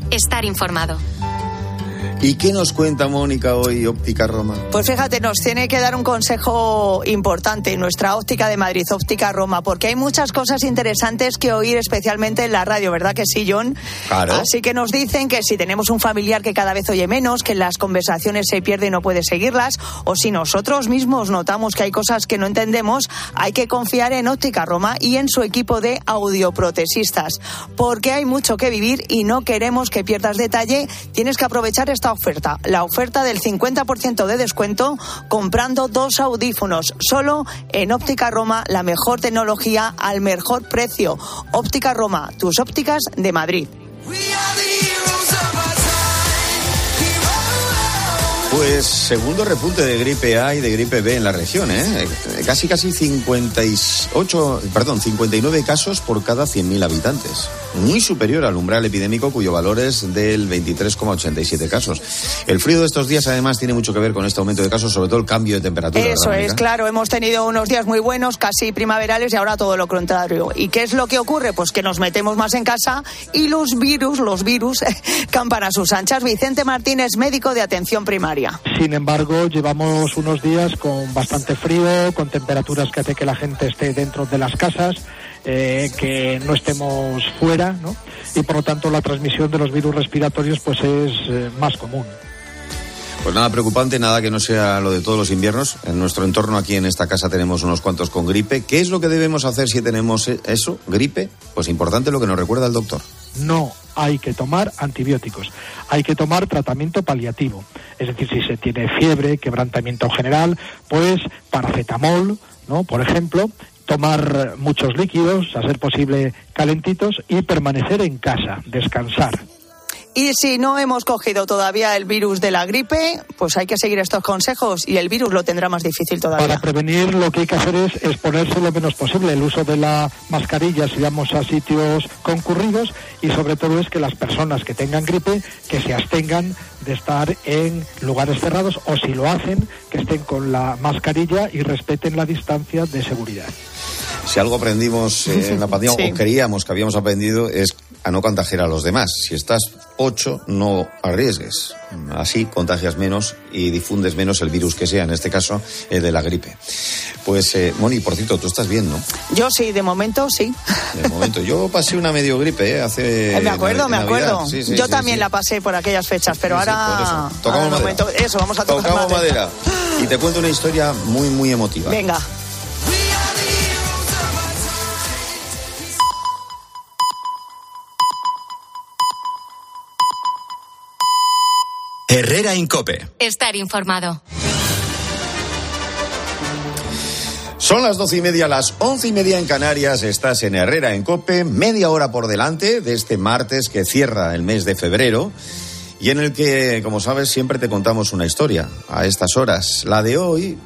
Estar informado. ¿Y qué nos cuenta Mónica hoy, Óptica Roma? Pues fíjate, nos tiene que dar un consejo importante nuestra óptica de Madrid, óptica Roma, porque hay muchas cosas interesantes que oír, especialmente en la radio, ¿verdad que sí, John? Claro. Así que nos dicen que si tenemos un familiar que cada vez oye menos, que las conversaciones se pierde y no puede seguirlas, o si nosotros mismos notamos que hay cosas que no entendemos, hay que confiar en óptica Roma y en su equipo de audioprotesistas, porque hay mucho que vivir y no queremos que pierdas detalle. Tienes que aprovechar esta oferta, la oferta del 50% de descuento comprando dos audífonos, solo en Óptica Roma, la mejor tecnología al mejor precio. Óptica Roma, tus ópticas de Madrid. Pues segundo repunte de gripe A y de gripe B en la región, ¿eh? Casi, casi 58, perdón, 59 casos por cada 100.000 habitantes. Muy superior al umbral epidémico cuyo valor es del 23,87 casos. El frío de estos días además tiene mucho que ver con este aumento de casos, sobre todo el cambio de temperatura. Eso ¿verdad, es, claro, hemos tenido unos días muy buenos, casi primaverales y ahora todo lo contrario. ¿Y qué es lo que ocurre? Pues que nos metemos más en casa y los virus, los virus, campan a sus anchas. Vicente Martínez, médico de atención primaria. Sin embargo, llevamos unos días con bastante frío, con temperaturas que hace que la gente esté dentro de las casas, eh, que no estemos fuera, ¿no? Y por lo tanto la transmisión de los virus respiratorios pues es eh, más común. Pues nada preocupante, nada que no sea lo de todos los inviernos. En nuestro entorno aquí en esta casa tenemos unos cuantos con gripe. ¿Qué es lo que debemos hacer si tenemos e- eso, gripe? Pues importante lo que nos recuerda el doctor. No hay que tomar antibióticos, hay que tomar tratamiento paliativo. Es decir, si se tiene fiebre, quebrantamiento general, pues paracetamol, ¿no? Por ejemplo, tomar muchos líquidos, a ser posible calentitos y permanecer en casa, descansar. Y si no hemos cogido todavía el virus de la gripe, pues hay que seguir estos consejos y el virus lo tendrá más difícil todavía. Para prevenir lo que hay que hacer es exponerse lo menos posible, el uso de la mascarilla si vamos a sitios concurridos y sobre todo es que las personas que tengan gripe que se abstengan de estar en lugares cerrados o si lo hacen que estén con la mascarilla y respeten la distancia de seguridad. Si algo aprendimos eh, en la pandemia, Sí. o creíamos que habíamos aprendido, es a no contagiar a los demás. Si estás ocho, no arriesgues. Así contagias menos y difundes menos el virus que sea, en este caso, el de la gripe. Pues, eh, Moni, por cierto, tú estás bien, ¿no? Yo sí, de momento sí. De momento. Yo pasé una medio gripe, ¿eh? Hace. me acuerdo, me acuerdo. Sí, sí, Yo sí, también la pasé por aquellas fechas, pero ahora. eso. Tocamos ahora madera. momento- Eso, vamos a tocar Tocamos madera. madera. Y te cuento una historia muy, muy emotiva. Venga. Herrera Incope. Estar informado. Son las doce y media, las once y media en Canarias. Estás en Herrera en Cope, media hora por delante de este martes que cierra el mes de febrero y en el que, como sabes, siempre te contamos una historia a estas horas. La de hoy,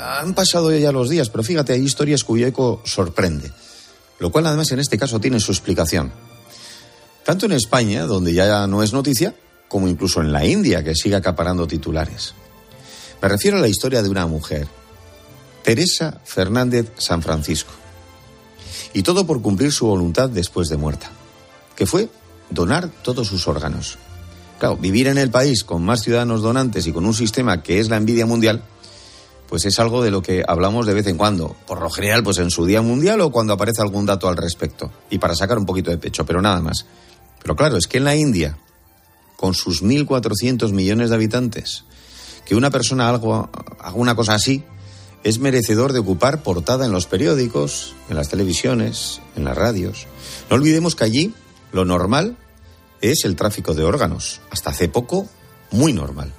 han pasado ya los días, pero fíjate, hay historias cuyo eco sorprende, lo cual además en este caso tiene su explicación. Tanto en España, donde ya no es noticia, como incluso en la India, que sigue acaparando titulares. Me refiero a la historia de una mujer, Teresa Fernández San Francisco. Y todo por cumplir su voluntad después de muerta, que fue donar todos sus órganos. Claro, vivir en el país con más ciudadanos donantes y con un sistema que es la envidia mundial, pues es algo de lo que hablamos de vez en cuando. Por lo general, pues en su día mundial o cuando aparece algún dato al respecto. Y para sacar un poquito de pecho, pero nada más. Pero claro, es que en la India, con sus 1.400 millones de habitantes, que una persona algo, haga una cosa así, es merecedor de ocupar portada en los periódicos, en las televisiones, en las radios. No olvidemos que allí lo normal es el tráfico de órganos. Hasta hace poco, muy normal.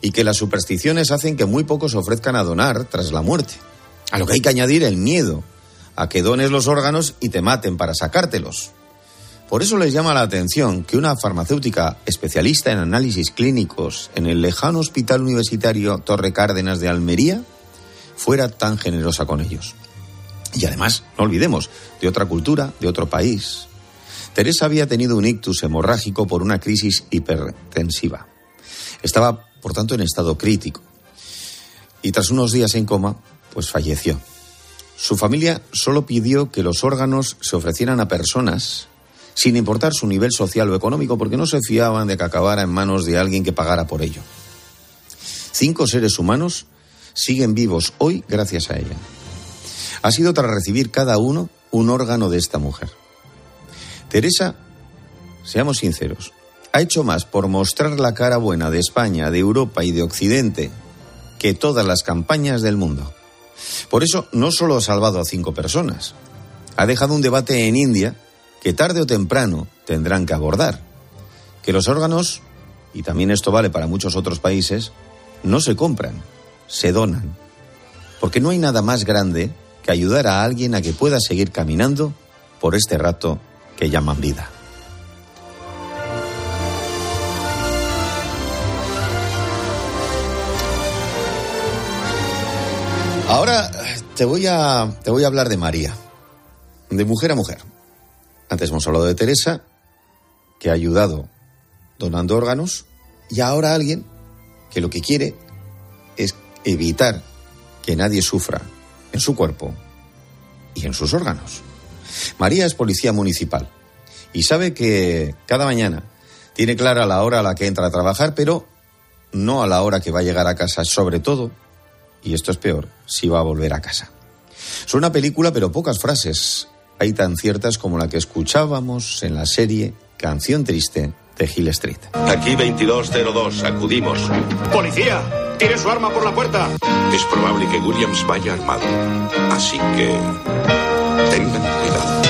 Y que las supersticiones hacen que muy pocos ofrezcan a donar tras la muerte. A lo que hay que añadir el miedo a que dones los órganos y te maten para sacártelos. Por eso les llama la atención que una farmacéutica especialista en análisis clínicos en el lejano Hospital Universitario Torre Cárdenas de Almería fuera tan generosa con ellos. Y además, no olvidemos, de otra cultura, de otro país. Teresa había tenido un ictus hemorrágico por una crisis hipertensiva. Estaba, por tanto, en estado crítico. Y tras unos días en coma, pues falleció. Su familia solo pidió que los órganos se ofrecieran a personas sin importar su nivel social o económico, porque no se fiaban de que acabara en manos de alguien que pagara por ello. Cinco seres humanos siguen vivos hoy gracias a ella. Ha sido tras recibir cada uno un órgano de esta mujer. Teresa, seamos sinceros, ha hecho más por mostrar la cara buena de España, de Europa y de Occidente que todas las campañas del mundo. Por eso no solo ha salvado a cinco personas, ha dejado un debate en India que tarde o temprano tendrán que abordar. Que los órganos, y también esto vale para muchos otros países, no se compran, se donan. Porque no hay nada más grande que ayudar a alguien a que pueda seguir caminando por este rato que llaman vida. Ahora te voy a, te voy a hablar de María, de mujer a mujer. Antes hemos hablado de Teresa, que ha ayudado donando órganos, y ahora alguien que lo que quiere es evitar que nadie sufra en su cuerpo y en sus órganos. María es policía municipal y sabe que cada mañana tiene clara la hora a la que entra a trabajar, pero no a la hora que va a llegar a casa, sobre todo, y esto es peor, si va a volver a casa. Suena película, pero pocas frases hay tan ciertas como la que escuchábamos en la serie Canción Triste de Hill Street. Aquí 2202, acudimos. ¡Policía! ¡Tire su arma por la puerta! Es probable que Williams vaya armado. Así que... Tengan cuidado.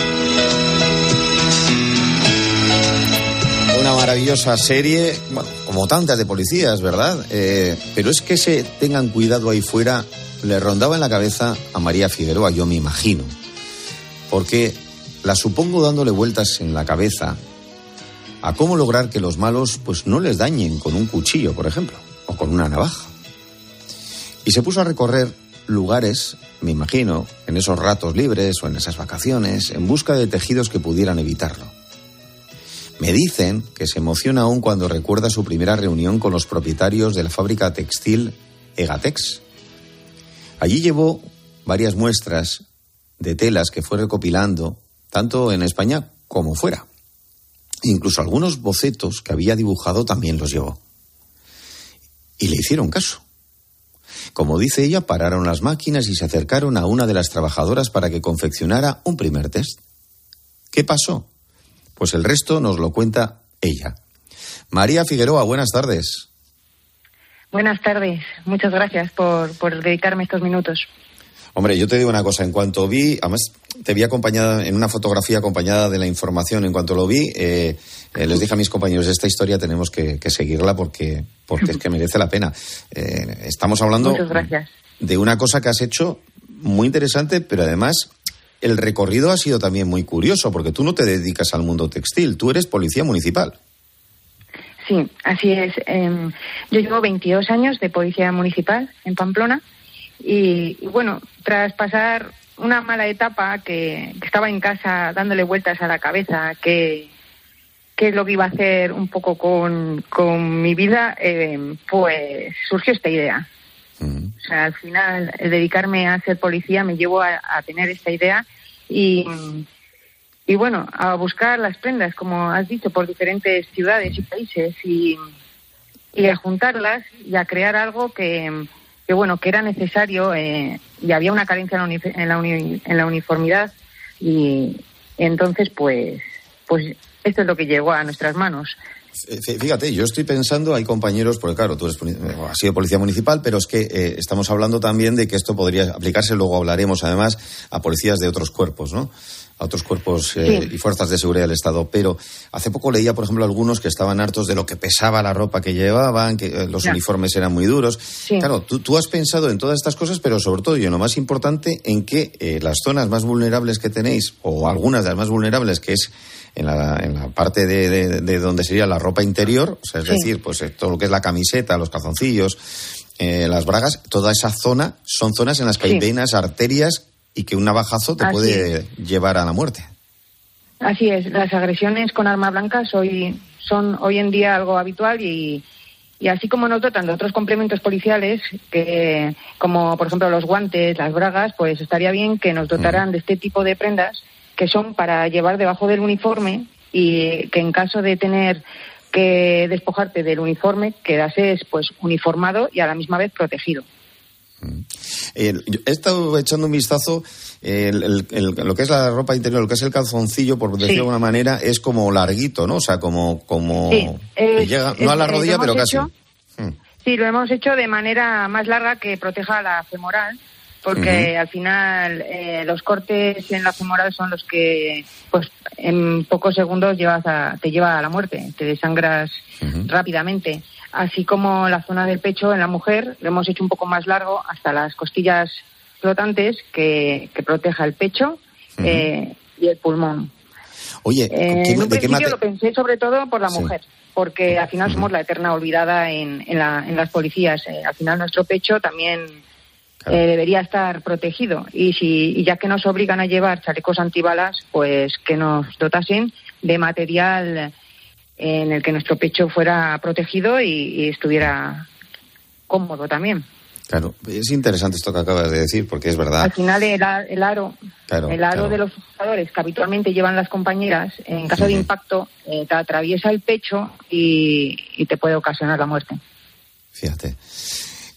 Una maravillosa serie, bueno, como tantas de policías, ¿verdad? Eh, pero es que se tengan cuidado ahí fuera le rondaba en la cabeza a María Figueroa, yo me imagino. Porque la supongo dándole vueltas en la cabeza a cómo lograr que los malos pues no les dañen con un cuchillo, por ejemplo, o con una navaja. Y se puso a recorrer lugares, me imagino, en esos ratos libres o en esas vacaciones, en busca de tejidos que pudieran evitarlo. Me dicen que se emociona aún cuando recuerda su primera reunión con los propietarios de la fábrica textil Egatex. Allí llevó varias muestras de telas que fue recopilando, tanto en España como fuera. Incluso algunos bocetos que había dibujado también los llevó. Y le hicieron caso. Como dice ella, pararon las máquinas y se acercaron a una de las trabajadoras para que confeccionara un primer test. ¿Qué pasó? Pues el resto nos lo cuenta ella. María Figueroa, buenas tardes. Buenas tardes. Muchas gracias por, por dedicarme estos minutos. Hombre, yo te digo una cosa, en cuanto vi, además te vi acompañada en una fotografía acompañada de la información, en cuanto lo vi, eh, eh, les dije a mis compañeros, esta historia tenemos que, seguirla porque, porque es que merece la pena. Eh, estamos hablando de una cosa que has hecho muy interesante, pero además el recorrido ha sido también muy curioso, porque tú no te dedicas al mundo textil, tú eres policía municipal. Sí, así es. Em, yo llevo 22 años de policía municipal en Pamplona y, bueno, tras pasar una mala etapa que, estaba en casa dándole vueltas a la cabeza, que qué es lo que iba a hacer un poco con, con mi vida, em, pues surgió esta idea. O sea, al final, el dedicarme a ser policía me llevó a, tener esta idea y, y, bueno, a buscar las prendas, como has dicho, por diferentes ciudades y países y, y a juntarlas y a crear algo que, que bueno, que era necesario eh, y había una carencia en la, en la, uniformidad y entonces pues, pues esto es lo que llegó a nuestras manos. Fíjate, yo estoy pensando, hay compañeros, porque claro, tú eres, has sido policía municipal, pero es que eh, estamos hablando también de que esto podría aplicarse, luego hablaremos además, a policías de otros cuerpos, ¿no? A otros cuerpos eh, y fuerzas de seguridad del Estado. Pero hace poco leía, por ejemplo, algunos que estaban hartos de lo que pesaba la ropa que llevaban, que eh, los uniformes eran muy duros. Claro, tú, tú, has pensado en todas estas cosas, pero sobre todo, y en lo más importante, en que las zonas más vulnerables que tenéis, o algunas de las más vulnerables, que es en la, en la parte de, de, donde sería la ropa interior, o sea, es decir, pues eh, todo lo que es la camiseta, los calzoncillos, eh, las bragas, toda esa zona son zonas en las que hay venas, arterias y que un navajazo te puede llevar a la muerte. Así es, las agresiones con arma blanca hoy, son hoy en día algo habitual y, y así como nos dotan de otros complementos policiales, que como por ejemplo los guantes, las bragas, pues estaría bien que nos dotaran mm. de este tipo de prendas que son para llevar debajo del uniforme y que en caso de tener que despojarte del uniforme quedases pues uniformado y a la misma vez protegido. he estado echando un vistazo, lo que es la ropa interior, lo que es el calzoncillo, por decirlo de alguna manera, es como larguito, ¿no? O sea, como, como llega, no a la rodilla, pero casi. Hmm. Sí, lo hemos hecho de manera más larga que proteja la femoral porque al final eh, los cortes en la femoral son los que pues en pocos segundos llevas te lleva a la muerte, te desangras rápidamente. Así como la zona del pecho en la mujer lo hemos hecho un poco más largo hasta las costillas flotantes que, proteja el pecho eh, y el pulmón. Oye, eh, en un principio lo pensé sobre todo por la mujer, porque al final somos la eterna olvidada en, en, la, en las policías. al final nuestro pecho también eh, debería estar protegido. Y, si, ya que nos obligan a llevar chalecos antibalas, pues que nos dotasen de material en el que nuestro pecho fuera protegido y, estuviera cómodo también. Claro, es interesante esto que acabas de decir, porque es verdad. Al final, el, aro, el aro de los usadores que habitualmente llevan las compañeras, en caso de impacto, eh, te atraviesa el pecho y, y te puede ocasionar la muerte. Fíjate.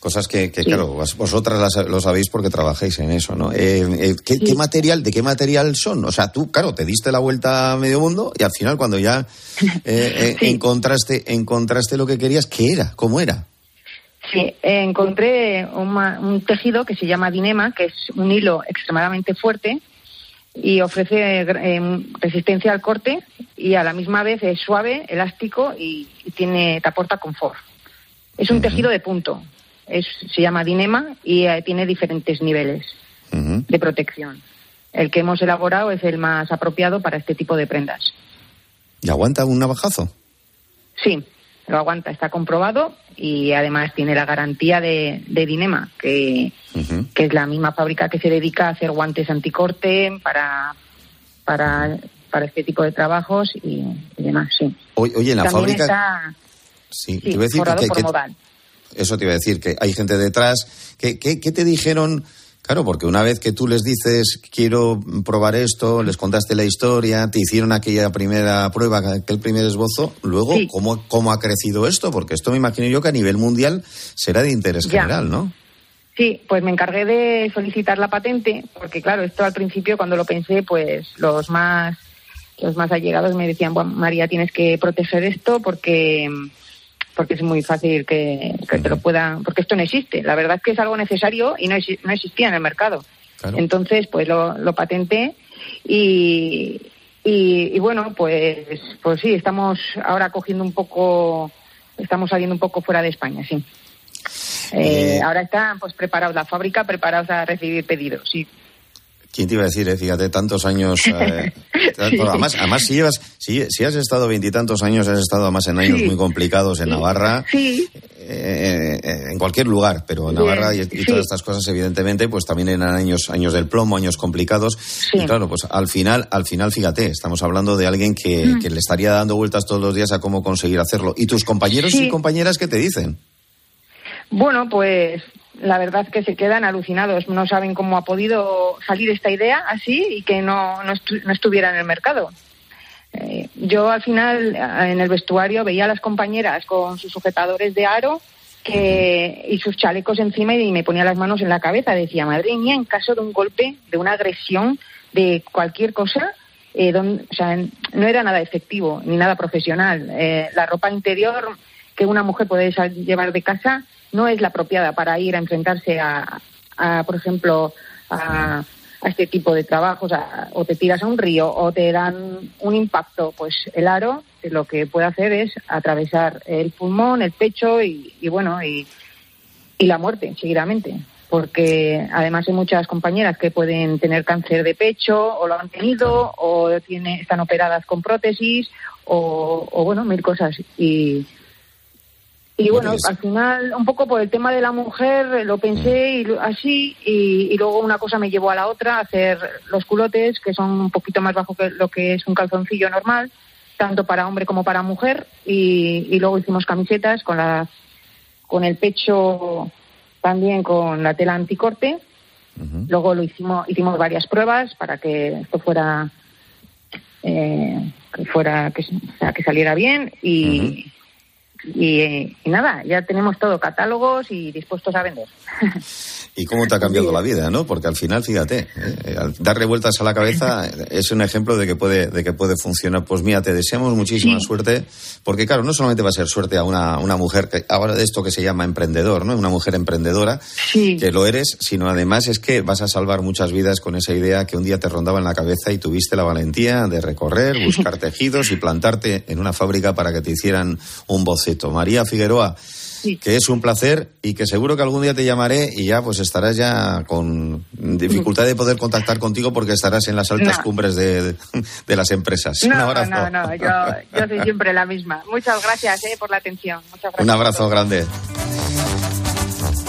Cosas que, claro, vosotras lo sabéis porque trabajáis en eso, ¿no? Eh, eh, ¿qué, material, ¿De qué material son? O sea, tú, claro, te diste la vuelta a medio mundo y al final cuando ya eh, encontraste, encontraste lo que querías, ¿qué era? ¿Cómo era? Sí, encontré un tejido que se llama dinema, que es un hilo extremadamente fuerte y ofrece resistencia al corte y a la misma vez es suave, elástico y, tiene te aporta confort. Es un tejido de punto, es, se llama Dinema y eh, tiene diferentes niveles de protección. El que hemos elaborado es el más apropiado para este tipo de prendas. ¿Y aguanta un navajazo? Sí, lo aguanta, está comprobado y además tiene la garantía de, de Dinema, que, que es la misma fábrica que se dedica a hacer guantes anticorte para, para, para este tipo de trabajos y, y demás, sí. Oye, en la También fábrica... está Sí, sí, te iba a decir forrado que- por Modal. Eso te iba a decir, que hay gente detrás. ¿Qué, qué, qué te dijeron? Claro, porque una vez que tú les dices, quiero probar esto, les contaste la historia, te hicieron aquella primera prueba, aquel primer esbozo, luego, Sí. ¿cómo, ¿cómo ha crecido esto? Porque esto me imagino yo que a nivel mundial será de interés Ya. general, ¿no? Sí, pues me encargué de solicitar la patente, porque claro, esto al principio cuando lo pensé, pues los más los más allegados me decían, bueno, María, tienes que proteger esto porque porque es muy fácil que, que te lo puedan, porque esto no existe. La verdad es que es algo necesario y no, no existía en el mercado. Entonces, pues lo, lo patenté y, y, y bueno, pues, pues sí, estamos ahora cogiendo un poco, estamos saliendo un poco fuera de España, sí. Eh, ahora están pues preparados la fábrica, preparados a recibir pedidos, sí. ¿Quién te iba a decir, eh? fíjate, tantos años. eh. Además, además si, llevas, si, si has estado veintitantos años, has estado además en años Sí. muy complicados en Navarra. Sí, eh, eh, en cualquier lugar, pero en Navarra y, todas estas cosas, evidentemente, pues también eran años, años del plomo, años complicados. Y claro, pues al final, al final, fíjate, estamos hablando de alguien que, Mm. que le estaría dando vueltas todos los días a cómo conseguir hacerlo. ¿Y tus compañeros y compañeras qué te dicen? Bueno, pues la verdad que se quedan alucinados. No saben cómo ha podido salir esta idea así y que no, no, estu- no estuviera en el mercado. Eh, yo al final eh, en el vestuario veía a las compañeras con sus sujetadores de aro que, y sus chalecos encima y me ponía las manos en la cabeza. Decía, madre mía, en caso de un golpe, de una agresión, de cualquier cosa, eh, don- o sea, no era nada efectivo ni nada profesional. Eh, la ropa interior que una mujer puede llevar de casa no es la apropiada para ir a enfrentarse a, a, por ejemplo, a, a este tipo de trabajos, a- o te tiras a un río o te dan un impacto, pues el aro eh, lo que puede hacer es atravesar el pulmón, el pecho y, y bueno, y, y la muerte seguidamente. Porque además hay muchas compañeras que pueden tener cáncer de pecho o lo han tenido o tiene, están operadas con prótesis o, o bueno, mil cosas. Y, y bueno, al final, un poco por el tema de la mujer, eh, lo pensé y lo- así, y, y luego una cosa me llevó a la otra, hacer los culotes, que son un poquito más bajo que lo que es un calzoncillo normal, tanto para hombre como para mujer, y, y luego hicimos camisetas con, la, con el pecho también con la tela anticorte. Luego lo hicimos, hicimos varias pruebas para que esto fuera, eh, que fuera, que, o sea, que saliera bien y, y, y nada, ya tenemos todo, catálogos y dispuestos a vender. ¿Y cómo te ha cambiado la vida, no? Porque al final, fíjate, eh, al darle vueltas a la cabeza es un ejemplo de que puede, de que puede funcionar. Pues mira, te deseamos muchísima suerte, porque claro, no solamente va a ser suerte a una, una mujer, que, ahora de esto que se llama emprendedor, ¿no? Una mujer emprendedora, que lo eres, sino además es que vas a salvar muchas vidas con esa idea que un día te rondaba en la cabeza y tuviste la valentía de recorrer, buscar tejidos y plantarte en una fábrica para que te hicieran un boceto. María Figueroa, que es un placer y que seguro que algún día te llamaré y ya pues estarás ya con dificultad de poder contactar contigo porque estarás en las altas No. cumbres de, de las empresas. un abrazo. no, no, yo, yo soy siempre la misma. Muchas gracias eh, por la atención. Muchas gracias. Un abrazo grande.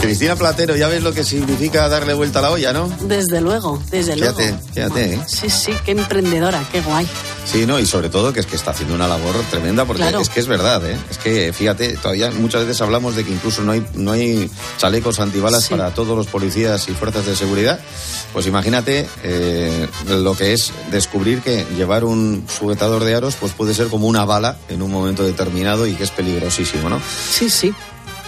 Cristina Platero, ya ves lo que significa darle vuelta a la olla, ¿no? Desde luego, desde luego. Fíjate, fíjate, ¿eh? Sí, sí, qué emprendedora, qué guay. Sí, no, y sobre todo que es que está haciendo una labor tremenda porque Claro. es que es verdad, ¿eh? Es que fíjate, todavía muchas veces hablamos de que incluso no hay no hay chalecos antibalas para todos los policías y fuerzas de seguridad. Pues imagínate eh, lo que es descubrir que llevar un sujetador de aros pues puede ser como una bala en un momento determinado y que es peligrosísimo, ¿no? Sí, sí.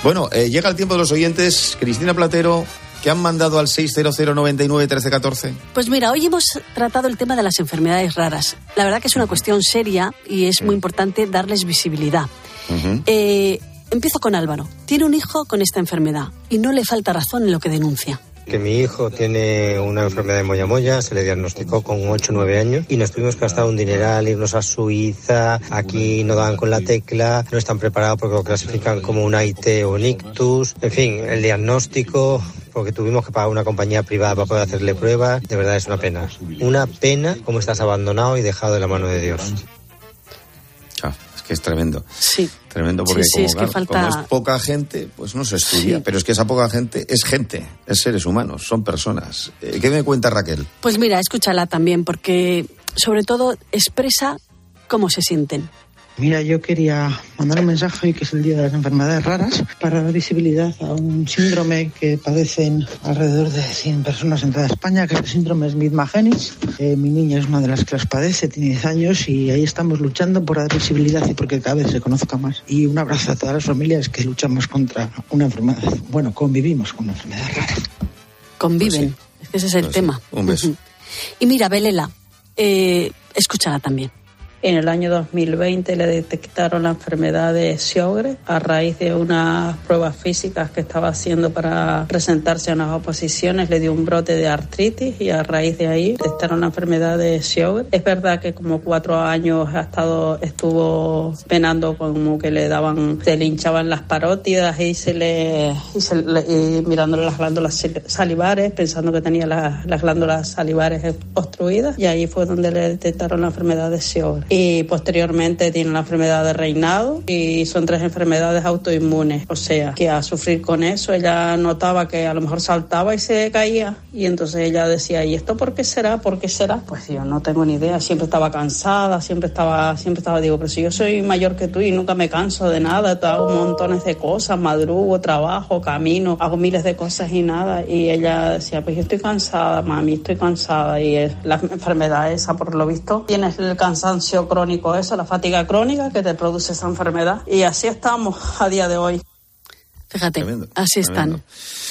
Bueno, eh, llega el tiempo de los oyentes. Cristina Platero, que han mandado al 600 99 1314. Pues mira, hoy hemos tratado el tema de las enfermedades raras. La verdad que es una cuestión seria y es muy importante darles visibilidad. Eh, empiezo con Álvaro. Tiene un hijo con esta enfermedad y no le falta razón en lo que denuncia. Que mi hijo tiene una enfermedad de moya moya, se le diagnosticó con 8 o 9 años y nos tuvimos que gastar un dineral, irnos a Suiza, aquí no dan con la tecla, no están preparados porque lo clasifican como un IT o un ictus, en fin, el diagnóstico, porque tuvimos que pagar una compañía privada para poder hacerle pruebas, de verdad es una pena. Una pena como estás abandonado y dejado de la mano de Dios. que es tremendo. Sí. Tremendo porque Sí, sí, como, es que claro, falta- como es poca gente, pues no se estudia. Sí. Pero es que esa poca gente es gente, es seres humanos, son personas. Eh, ¿Qué me cuenta Raquel? Pues mira, escúchala también, porque sobre todo expresa cómo se sienten. Mira, yo quería mandar un mensaje hoy, que es el Día de las Enfermedades Raras, para dar visibilidad a un síndrome que padecen alrededor de 100 personas en toda España, que es el síndrome Smith-Magenis. Eh, mi niña es una de las que las padece, tiene 10 años y ahí estamos luchando por dar visibilidad y porque cada vez se conozca más. Y un abrazo a todas las familias que luchamos contra una enfermedad, bueno, convivimos con una enfermedad rara. Conviven. Es que ese es el tema. Un beso. Y mira, Belela, eh, escúchala también. En el año 2020 le detectaron la enfermedad de Sjögren a raíz de unas pruebas físicas que estaba haciendo para presentarse a unas oposiciones. Le dio un brote de artritis y a raíz de ahí detectaron la enfermedad de Sjögren. Es verdad que como cuatro años ha estado, estuvo penando como que le daban, se le hinchaban las parótidas y se le, y se le- y mirándole las glándulas salivares, pensando que tenía las, las glándulas salivares obstruidas y ahí fue donde le detectaron la enfermedad de Sjögren. Y posteriormente tiene la enfermedad de reinado y son tres enfermedades autoinmunes. O sea, que a sufrir con eso ella notaba que a lo mejor saltaba y se caía y entonces ella decía, ¿y esto por qué será? ¿Por qué será? Pues yo no tengo ni idea. Siempre estaba cansada, siempre estaba, siempre estaba, digo, pero si yo soy mayor que tú y nunca me canso de nada, hago montones de cosas, madrugo, trabajo, camino, hago miles de cosas y nada. Y ella decía, pues yo estoy cansada, mami, estoy cansada. Y es la enfermedad esa, por lo visto, tienes el cansancio crónico, eso, la fatiga crónica que te produce esa enfermedad. Y así estamos a día de hoy. Fíjate, Tremendo. así están.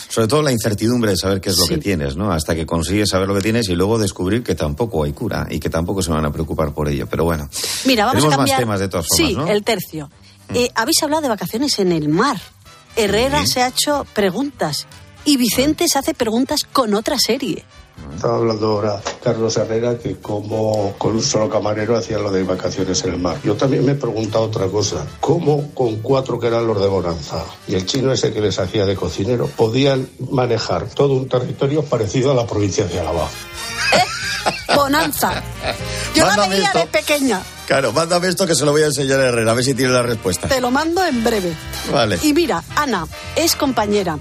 Sobre todo la incertidumbre de saber qué es lo Sí. que tienes, ¿no? Hasta que consigues saber lo que tienes y luego descubrir que tampoco hay cura y que tampoco se van a preocupar por ello. Pero bueno, Mira, vamos tenemos a cambiar. más temas de todas formas, sí, ¿no? Mm. el tercio. Eh, Habéis hablado de vacaciones en el mar. Herrera Sí. se ha hecho preguntas y Vicente se hace preguntas con otra serie. Estaba hablando ahora Carlos Herrera que como con un solo camarero hacía lo de vacaciones en el mar. Yo también me he preguntado otra cosa. ¿Cómo con cuatro que eran los de Bonanza y el chino ese que les hacía de cocinero podían manejar todo un territorio parecido a la provincia de Álava? Bonanza. Yo la veía esto. de pequeña. Claro, mándame esto que se lo voy a enseñar a Herrera, a ver si tiene la respuesta. Te lo mando en breve. Vale. Y mira, Ana es compañera.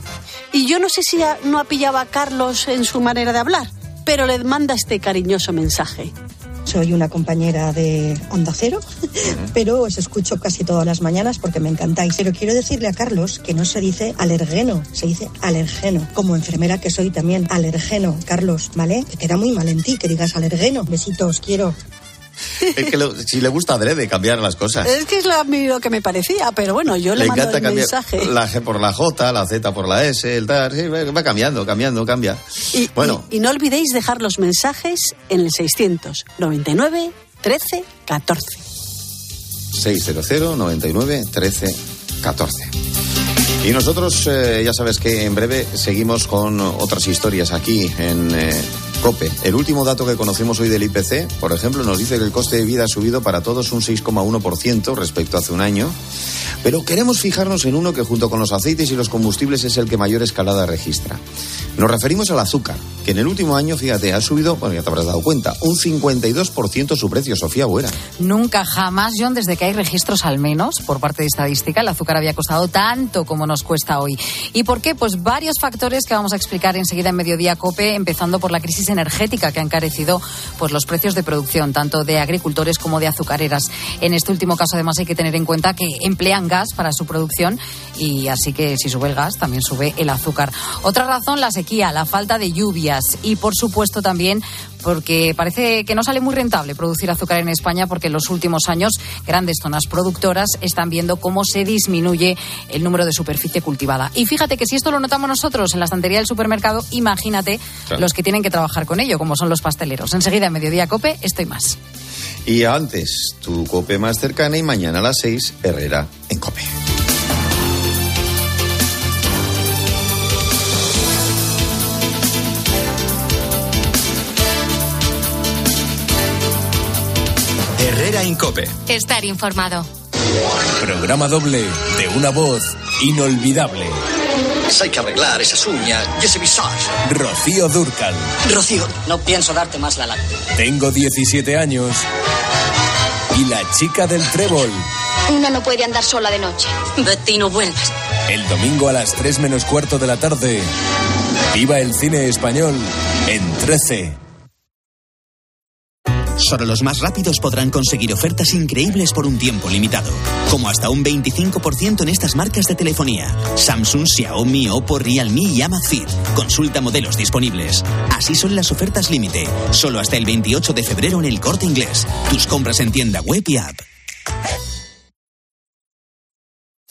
Y yo no sé si no ha pillado a Carlos en su manera de hablar, pero le manda este cariñoso mensaje. Soy una compañera de Onda Cero, pero os escucho casi todas las mañanas porque me encantáis. Pero quiero decirle a Carlos que no se dice alergeno, se dice alergeno. Como enfermera que soy también alergeno, Carlos, ¿vale? Que queda muy mal en ti que digas alergeno. Besitos, quiero. Es que lo- si le gusta adrede cambiar las cosas. Es que es lo, lo que me parecía, pero bueno, yo le, le mando el cambiar mensaje. la G por la J, la Z por la S, el tal. sí, va va cambiando, cambiando, cambia. Y, bueno, y- y no olvidéis dejar los mensajes en el 699 13 14. 600 99 13 14. Y nosotros, eh, ya sabes que en breve seguimos con otras historias aquí en eh, COPE. El último dato que conocemos hoy del IPC, por ejemplo, nos dice que el coste de vida ha subido para todos un 6,1% respecto a hace un año. Pero queremos fijarnos en uno que junto con los aceites y los combustibles es el que mayor escalada registra. Nos referimos al azúcar, que en el último año, fíjate, ha subido, bueno, ya te habrás dado cuenta, un 52% su precio, Sofía Buera. Nunca jamás, John, desde que hay registros al menos por parte de estadística, el azúcar había costado tanto como nos cuesta hoy. ¿Y por qué? Pues varios factores que vamos a explicar enseguida en Mediodía Cope, empezando por la crisis energética que ha encarecido pues, los precios de producción, tanto de agricultores como de azucareras. En este último caso, además, hay que tener en cuenta que emplean gas para su producción y así que si sube el gas, también sube el azúcar. Otra razón, la sequía, la falta de lluvias y, por supuesto, también porque parece que no sale muy rentable producir azúcar en España porque en los últimos años grandes zonas productoras están viendo cómo se disminuye el número de superficie cultivada. Y fíjate que si esto lo notamos nosotros en la estantería del supermercado, imagínate Claro. los que tienen que trabajar con ello, como son los pasteleros. Enseguida, en Mediodía Cope, estoy más. Y antes, tu cope más cercana y mañana a las 6, Herrera en cope. Herrera Incope. Estar informado. Programa doble de una voz inolvidable. Hay que arreglar esas uñas y ese visage. Rocío Durcal. Rocío, no pienso darte más la lacto. Tengo 17 años. Y la chica del trébol. Una no puede andar sola de noche. Betty, no vuelvas. El domingo a las 3 menos cuarto de la tarde. Viva el cine español en 13. Solo los más rápidos podrán conseguir ofertas increíbles por un tiempo limitado, como hasta un 25% en estas marcas de telefonía: Samsung, Xiaomi, Oppo, Realme y Amazfit. Consulta modelos disponibles. Así son las ofertas límite, solo hasta el 28 de febrero en el Corte Inglés. Tus compras en tienda web y app.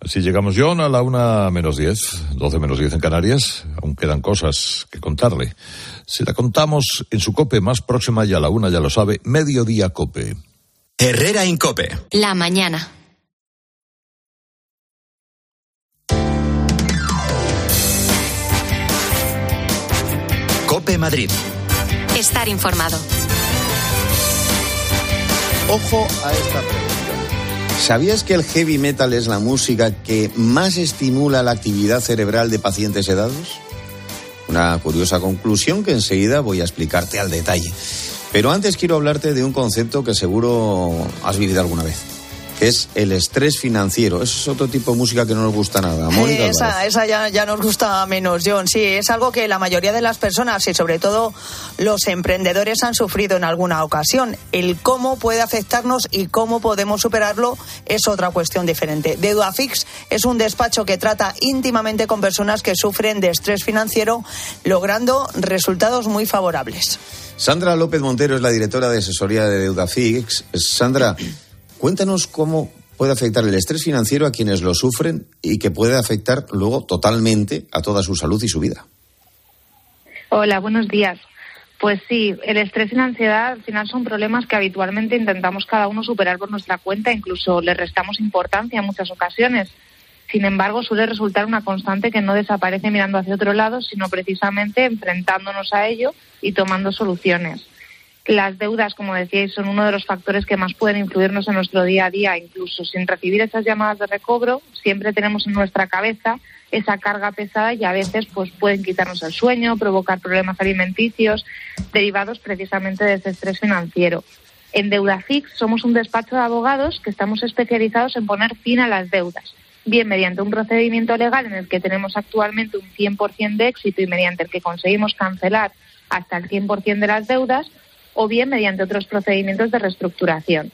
Así llegamos, John, a la una menos diez, doce menos diez en Canarias. Aún quedan cosas que contarle. Si la contamos en su cope más próxima y a la una, ya lo sabe, mediodía cope. Herrera Incope. La mañana. Cope Madrid. Estar informado. Ojo a esta pregunta. ¿Sabías que el heavy metal es la música que más estimula la actividad cerebral de pacientes sedados? Una curiosa conclusión que enseguida voy a explicarte al detalle. Pero antes quiero hablarte de un concepto que seguro has vivido alguna vez, que es el estrés financiero. Eso es otro tipo de música que no nos gusta nada. Mónica Eh, esa Álvarez. esa ya, ya nos gusta menos, John. Sí, es algo que la mayoría de las personas y sobre todo los emprendedores han sufrido en alguna ocasión. El cómo puede afectarnos y cómo podemos superarlo es otra cuestión diferente. Deudafix es un despacho que trata íntimamente con personas que sufren de estrés financiero, logrando resultados muy favorables. Sandra López Montero es la directora de asesoría de Deudafix. Sandra, cuéntanos cómo puede afectar el estrés financiero a quienes lo sufren y que puede afectar luego totalmente a toda su salud y su vida. Hola, buenos días. Pues sí, el estrés y la ansiedad al final son problemas que habitualmente intentamos cada uno superar por nuestra cuenta, incluso le restamos importancia en muchas ocasiones. Sin embargo, suele resultar una constante que no desaparece mirando hacia otro lado, sino precisamente enfrentándonos a ello y tomando soluciones. Las deudas, como decíais, son uno de los factores que más pueden influirnos en nuestro día a día. Incluso sin recibir esas llamadas de recobro, siempre tenemos en nuestra cabeza esa carga pesada y a veces pues pueden quitarnos el sueño, provocar problemas alimenticios derivados precisamente de ese estrés financiero. En Deudafix somos un despacho de abogados que estamos especializados en poner fin a las deudas, bien mediante un procedimiento legal en el que tenemos actualmente un 100% de éxito y mediante el que conseguimos cancelar hasta el 100% de las deudas, o bien mediante otros procedimientos de reestructuración.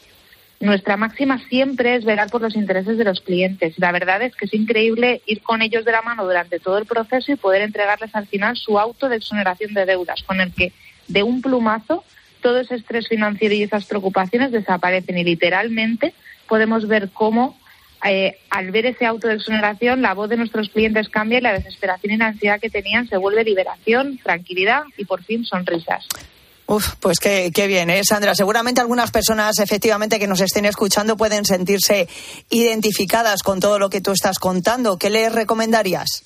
Nuestra máxima siempre es velar por los intereses de los clientes. La verdad es que es increíble ir con ellos de la mano durante todo el proceso y poder entregarles al final su auto de exoneración de deudas, con el que de un plumazo todo ese estrés financiero y esas preocupaciones desaparecen y literalmente podemos ver cómo eh, al ver ese auto de exoneración la voz de nuestros clientes cambia y la desesperación y la ansiedad que tenían se vuelve liberación, tranquilidad y por fin sonrisas. Uf, pues qué, qué bien, ¿eh, Sandra? Seguramente algunas personas, efectivamente, que nos estén escuchando pueden sentirse identificadas con todo lo que tú estás contando. ¿Qué les recomendarías?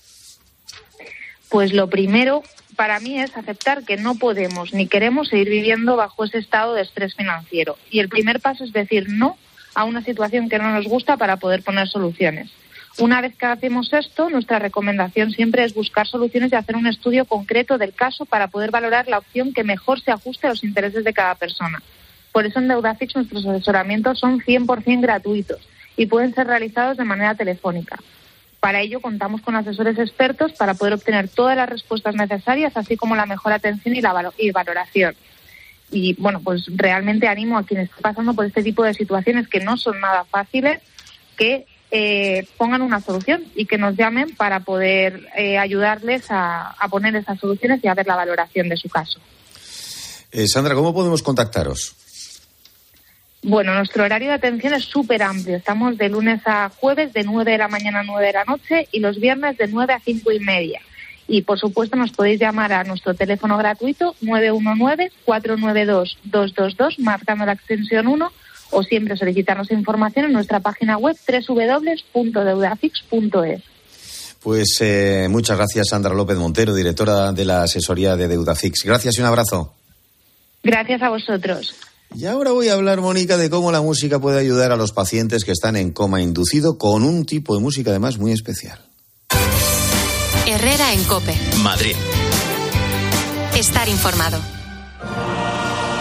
Pues lo primero para mí es aceptar que no podemos ni queremos seguir viviendo bajo ese estado de estrés financiero. Y el primer paso es decir no a una situación que no nos gusta para poder poner soluciones. Una vez que hacemos esto, nuestra recomendación siempre es buscar soluciones y hacer un estudio concreto del caso para poder valorar la opción que mejor se ajuste a los intereses de cada persona. Por eso en Deudafix nuestros asesoramientos son 100% gratuitos y pueden ser realizados de manera telefónica. Para ello contamos con asesores expertos para poder obtener todas las respuestas necesarias, así como la mejor atención y valoración. Y bueno, pues realmente animo a quienes están pasando por este tipo de situaciones que no son nada fáciles, que eh, pongan una solución y que nos llamen para poder eh, ayudarles a, a poner esas soluciones y a ver la valoración de su caso. Eh, Sandra, ¿cómo podemos contactaros? Bueno, nuestro horario de atención es súper amplio. Estamos de lunes a jueves de 9 de la mañana a 9 de la noche y los viernes de 9 a 5 y media. Y por supuesto nos podéis llamar a nuestro teléfono gratuito 919-492-222 marcando la extensión 1 o siempre solicitarnos información en nuestra página web www.deudafix.es. Pues eh, muchas gracias, Sandra López Montero, directora de la asesoría de Deudafix. Gracias y un abrazo. Gracias a vosotros. Y ahora voy a hablar, Mónica, de cómo la música puede ayudar a los pacientes que están en coma inducido con un tipo de música además muy especial. Herrera en Cope. Madrid. Estar informado.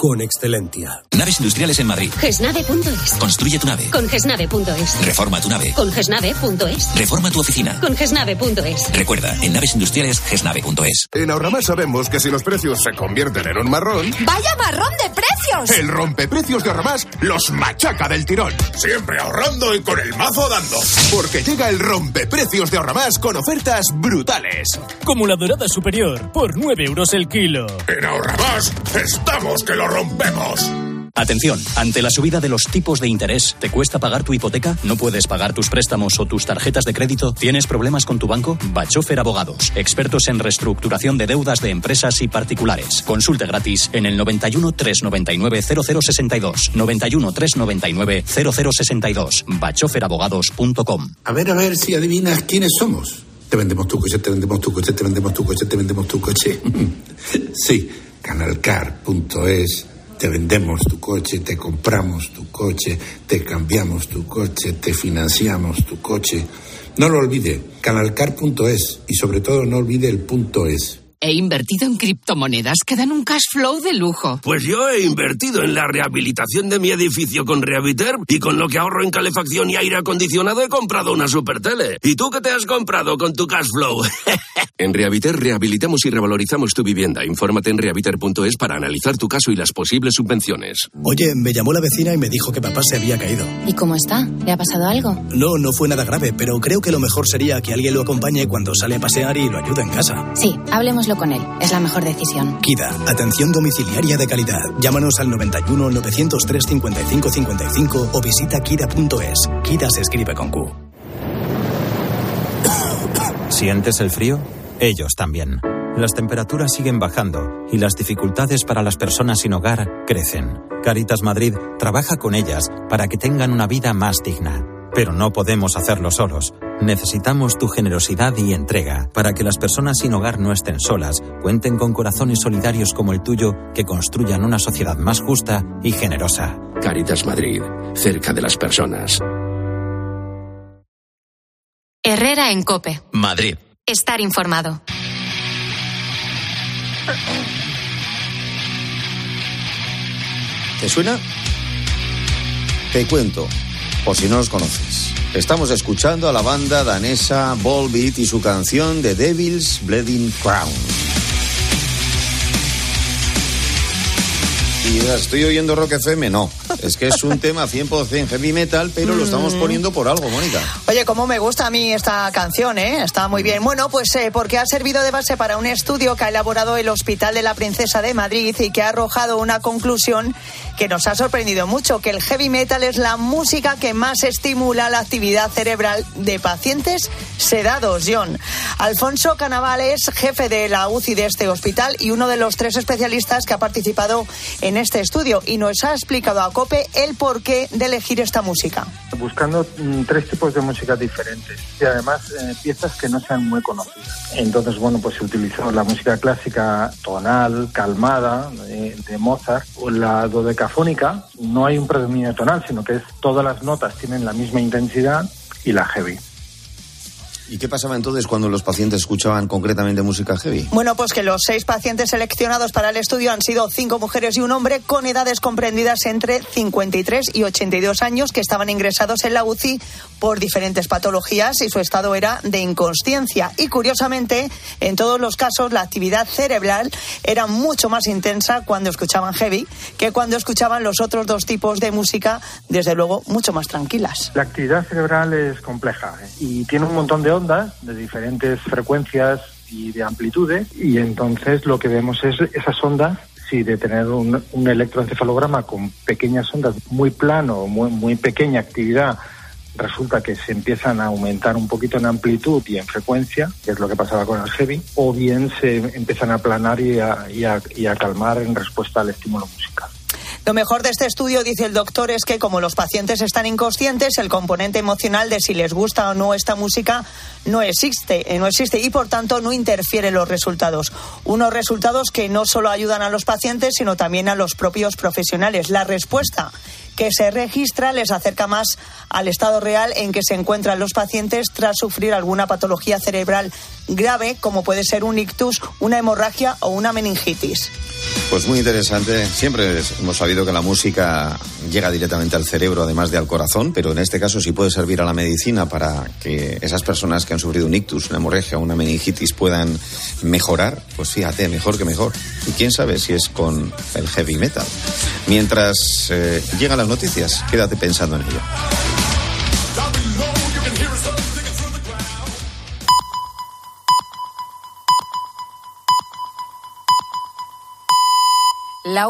con Excelentia. Naves industriales en Madrid. Gesnave.es. Construye tu nave. Con Gesnave.es. Reforma tu nave. Con Gesnave.es. Reforma tu oficina. Con Gesnave.es. Recuerda, en naves industriales, gesnave.es. En Ahorramás sabemos que si los precios se convierten en un marrón, ¡Vaya marrón de precios! el rompeprecios de Ahorramás los machaca del tirón. Siempre ahorrando y con el mazo dando. Porque llega el rompeprecios de Ahorramás con ofertas brutales. Como la dorada superior, por 9 euros el kilo. En Ahorramás estamos que lo rompemos. Atención, ante la subida de los tipos de interés, ¿te cuesta pagar tu hipoteca? ¿No puedes pagar tus préstamos o tus tarjetas de crédito? ¿Tienes problemas con tu banco? Bachofer Abogados, expertos en reestructuración de deudas de empresas y particulares. Consulte gratis en el 91 399 0062. 91 399 0062. bachoferabogados.com. A ver, a ver si adivinas quiénes somos. Te vendemos tu coche, te vendemos tu coche, te vendemos tu coche, te vendemos tu coche. sí, canalcar.es. Te vendemos tu coche, te compramos tu coche, te cambiamos tu coche, te financiamos tu coche. No lo olvide, canalcar.es y sobre todo no olvide el punto es. He invertido en criptomonedas que dan un cash flow de lujo. Pues yo he invertido en la rehabilitación de mi edificio con Rehabiter y con lo que ahorro en calefacción y aire acondicionado he comprado una super tele. ¿Y tú qué te has comprado con tu cash flow? En Rehabiter rehabilitamos y revalorizamos tu vivienda. Infórmate en rehabiter.es para analizar tu caso y las posibles subvenciones. Oye, me llamó la vecina y me dijo que papá se había caído. ¿Y cómo está? ¿Le ha pasado algo? No, no fue nada grave, pero creo que lo mejor sería que alguien lo acompañe cuando sale a pasear y lo ayude en casa. Sí, con él. Es la mejor decisión. Kida, atención domiciliaria de calidad. Llámanos al 91 903 55 55 o visita kida.es. Kida se escribe con Q. ¿Sientes el frío? Ellos también. Las temperaturas siguen bajando y las dificultades para las personas sin hogar crecen. Caritas Madrid trabaja con ellas para que tengan una vida más digna. Pero no podemos hacerlo solos. Necesitamos tu generosidad y entrega para que las personas sin hogar no estén solas, cuenten con corazones solidarios como el tuyo que construyan una sociedad más justa y generosa. Caritas Madrid, cerca de las personas. Herrera en Cope. Madrid. Estar informado. ¿Te suena? Te cuento, por si no los conoces. Estamos escuchando a la banda danesa Volbeat y su canción The Devil's Bleeding Crown. Y ¿estoy oyendo Rock FM? No, es que es un tema 100% heavy metal, pero lo estamos poniendo por algo, Mónica. Oye, cómo me gusta a mí esta canción, ¿eh? Está muy bien. Bueno, pues eh, porque ha servido de base para un estudio que ha elaborado el Hospital de la Princesa de Madrid y que ha arrojado una conclusión que nos ha sorprendido mucho, que el heavy metal es la música que más estimula la actividad cerebral de pacientes sedados, John. Alfonso Canaval es jefe de la UCI de este hospital y uno de los tres especialistas que ha participado en este estudio y nos ha explicado a COPE el porqué de elegir esta música. buscando mm, tres tipos de música diferentes y además eh, piezas que no sean muy conocidas. Entonces, bueno, pues se utilizó la música clásica tonal, calmada, de, de Mozart, o la dodecafónica. No hay un predominio tonal, sino que es todas las notas tienen la misma intensidad y la heavy. ¿Y qué pasaba entonces cuando los pacientes escuchaban concretamente música heavy? Bueno, pues que los seis pacientes seleccionados para el estudio han sido cinco mujeres y un hombre con edades comprendidas entre 53 y 82 años que estaban ingresados en la UCI por diferentes patologías y su estado era de inconsciencia. Y curiosamente, en todos los casos, la actividad cerebral era mucho más intensa cuando escuchaban heavy que cuando escuchaban los otros dos tipos de música, desde luego, mucho más tranquilas. La actividad cerebral es compleja ¿eh? y tiene un montón de ondas de diferentes frecuencias y de amplitudes y entonces lo que vemos es esas ondas si de tener un, un electroencefalograma con pequeñas ondas muy plano, muy, muy pequeña actividad resulta que se empiezan a aumentar un poquito en amplitud y en frecuencia, que es lo que pasaba con el heavy, o bien se empiezan a aplanar y a, y a, y a calmar en respuesta al estímulo musical. Lo mejor de este estudio, dice el doctor, es que como los pacientes están inconscientes, el componente emocional de si les gusta o no esta música no existe, eh, no existe y por tanto no interfiere en los resultados. Unos resultados que no solo ayudan a los pacientes, sino también a los propios profesionales. La respuesta que se registra les acerca más al estado real en que se encuentran los pacientes tras sufrir alguna patología cerebral grave, como puede ser un ictus, una hemorragia o una meningitis. Pues muy interesante. Siempre hemos sabido que la música llega directamente al cerebro, además de al corazón, pero en este caso sí puede servir a la medicina para que esas personas que han sufrido un ictus, una hemorragia o una meningitis puedan mejorar. Pues fíjate, mejor que mejor. Y quién sabe si es con el heavy metal. Mientras eh, llegan las noticias. Quédate pensando en ello. La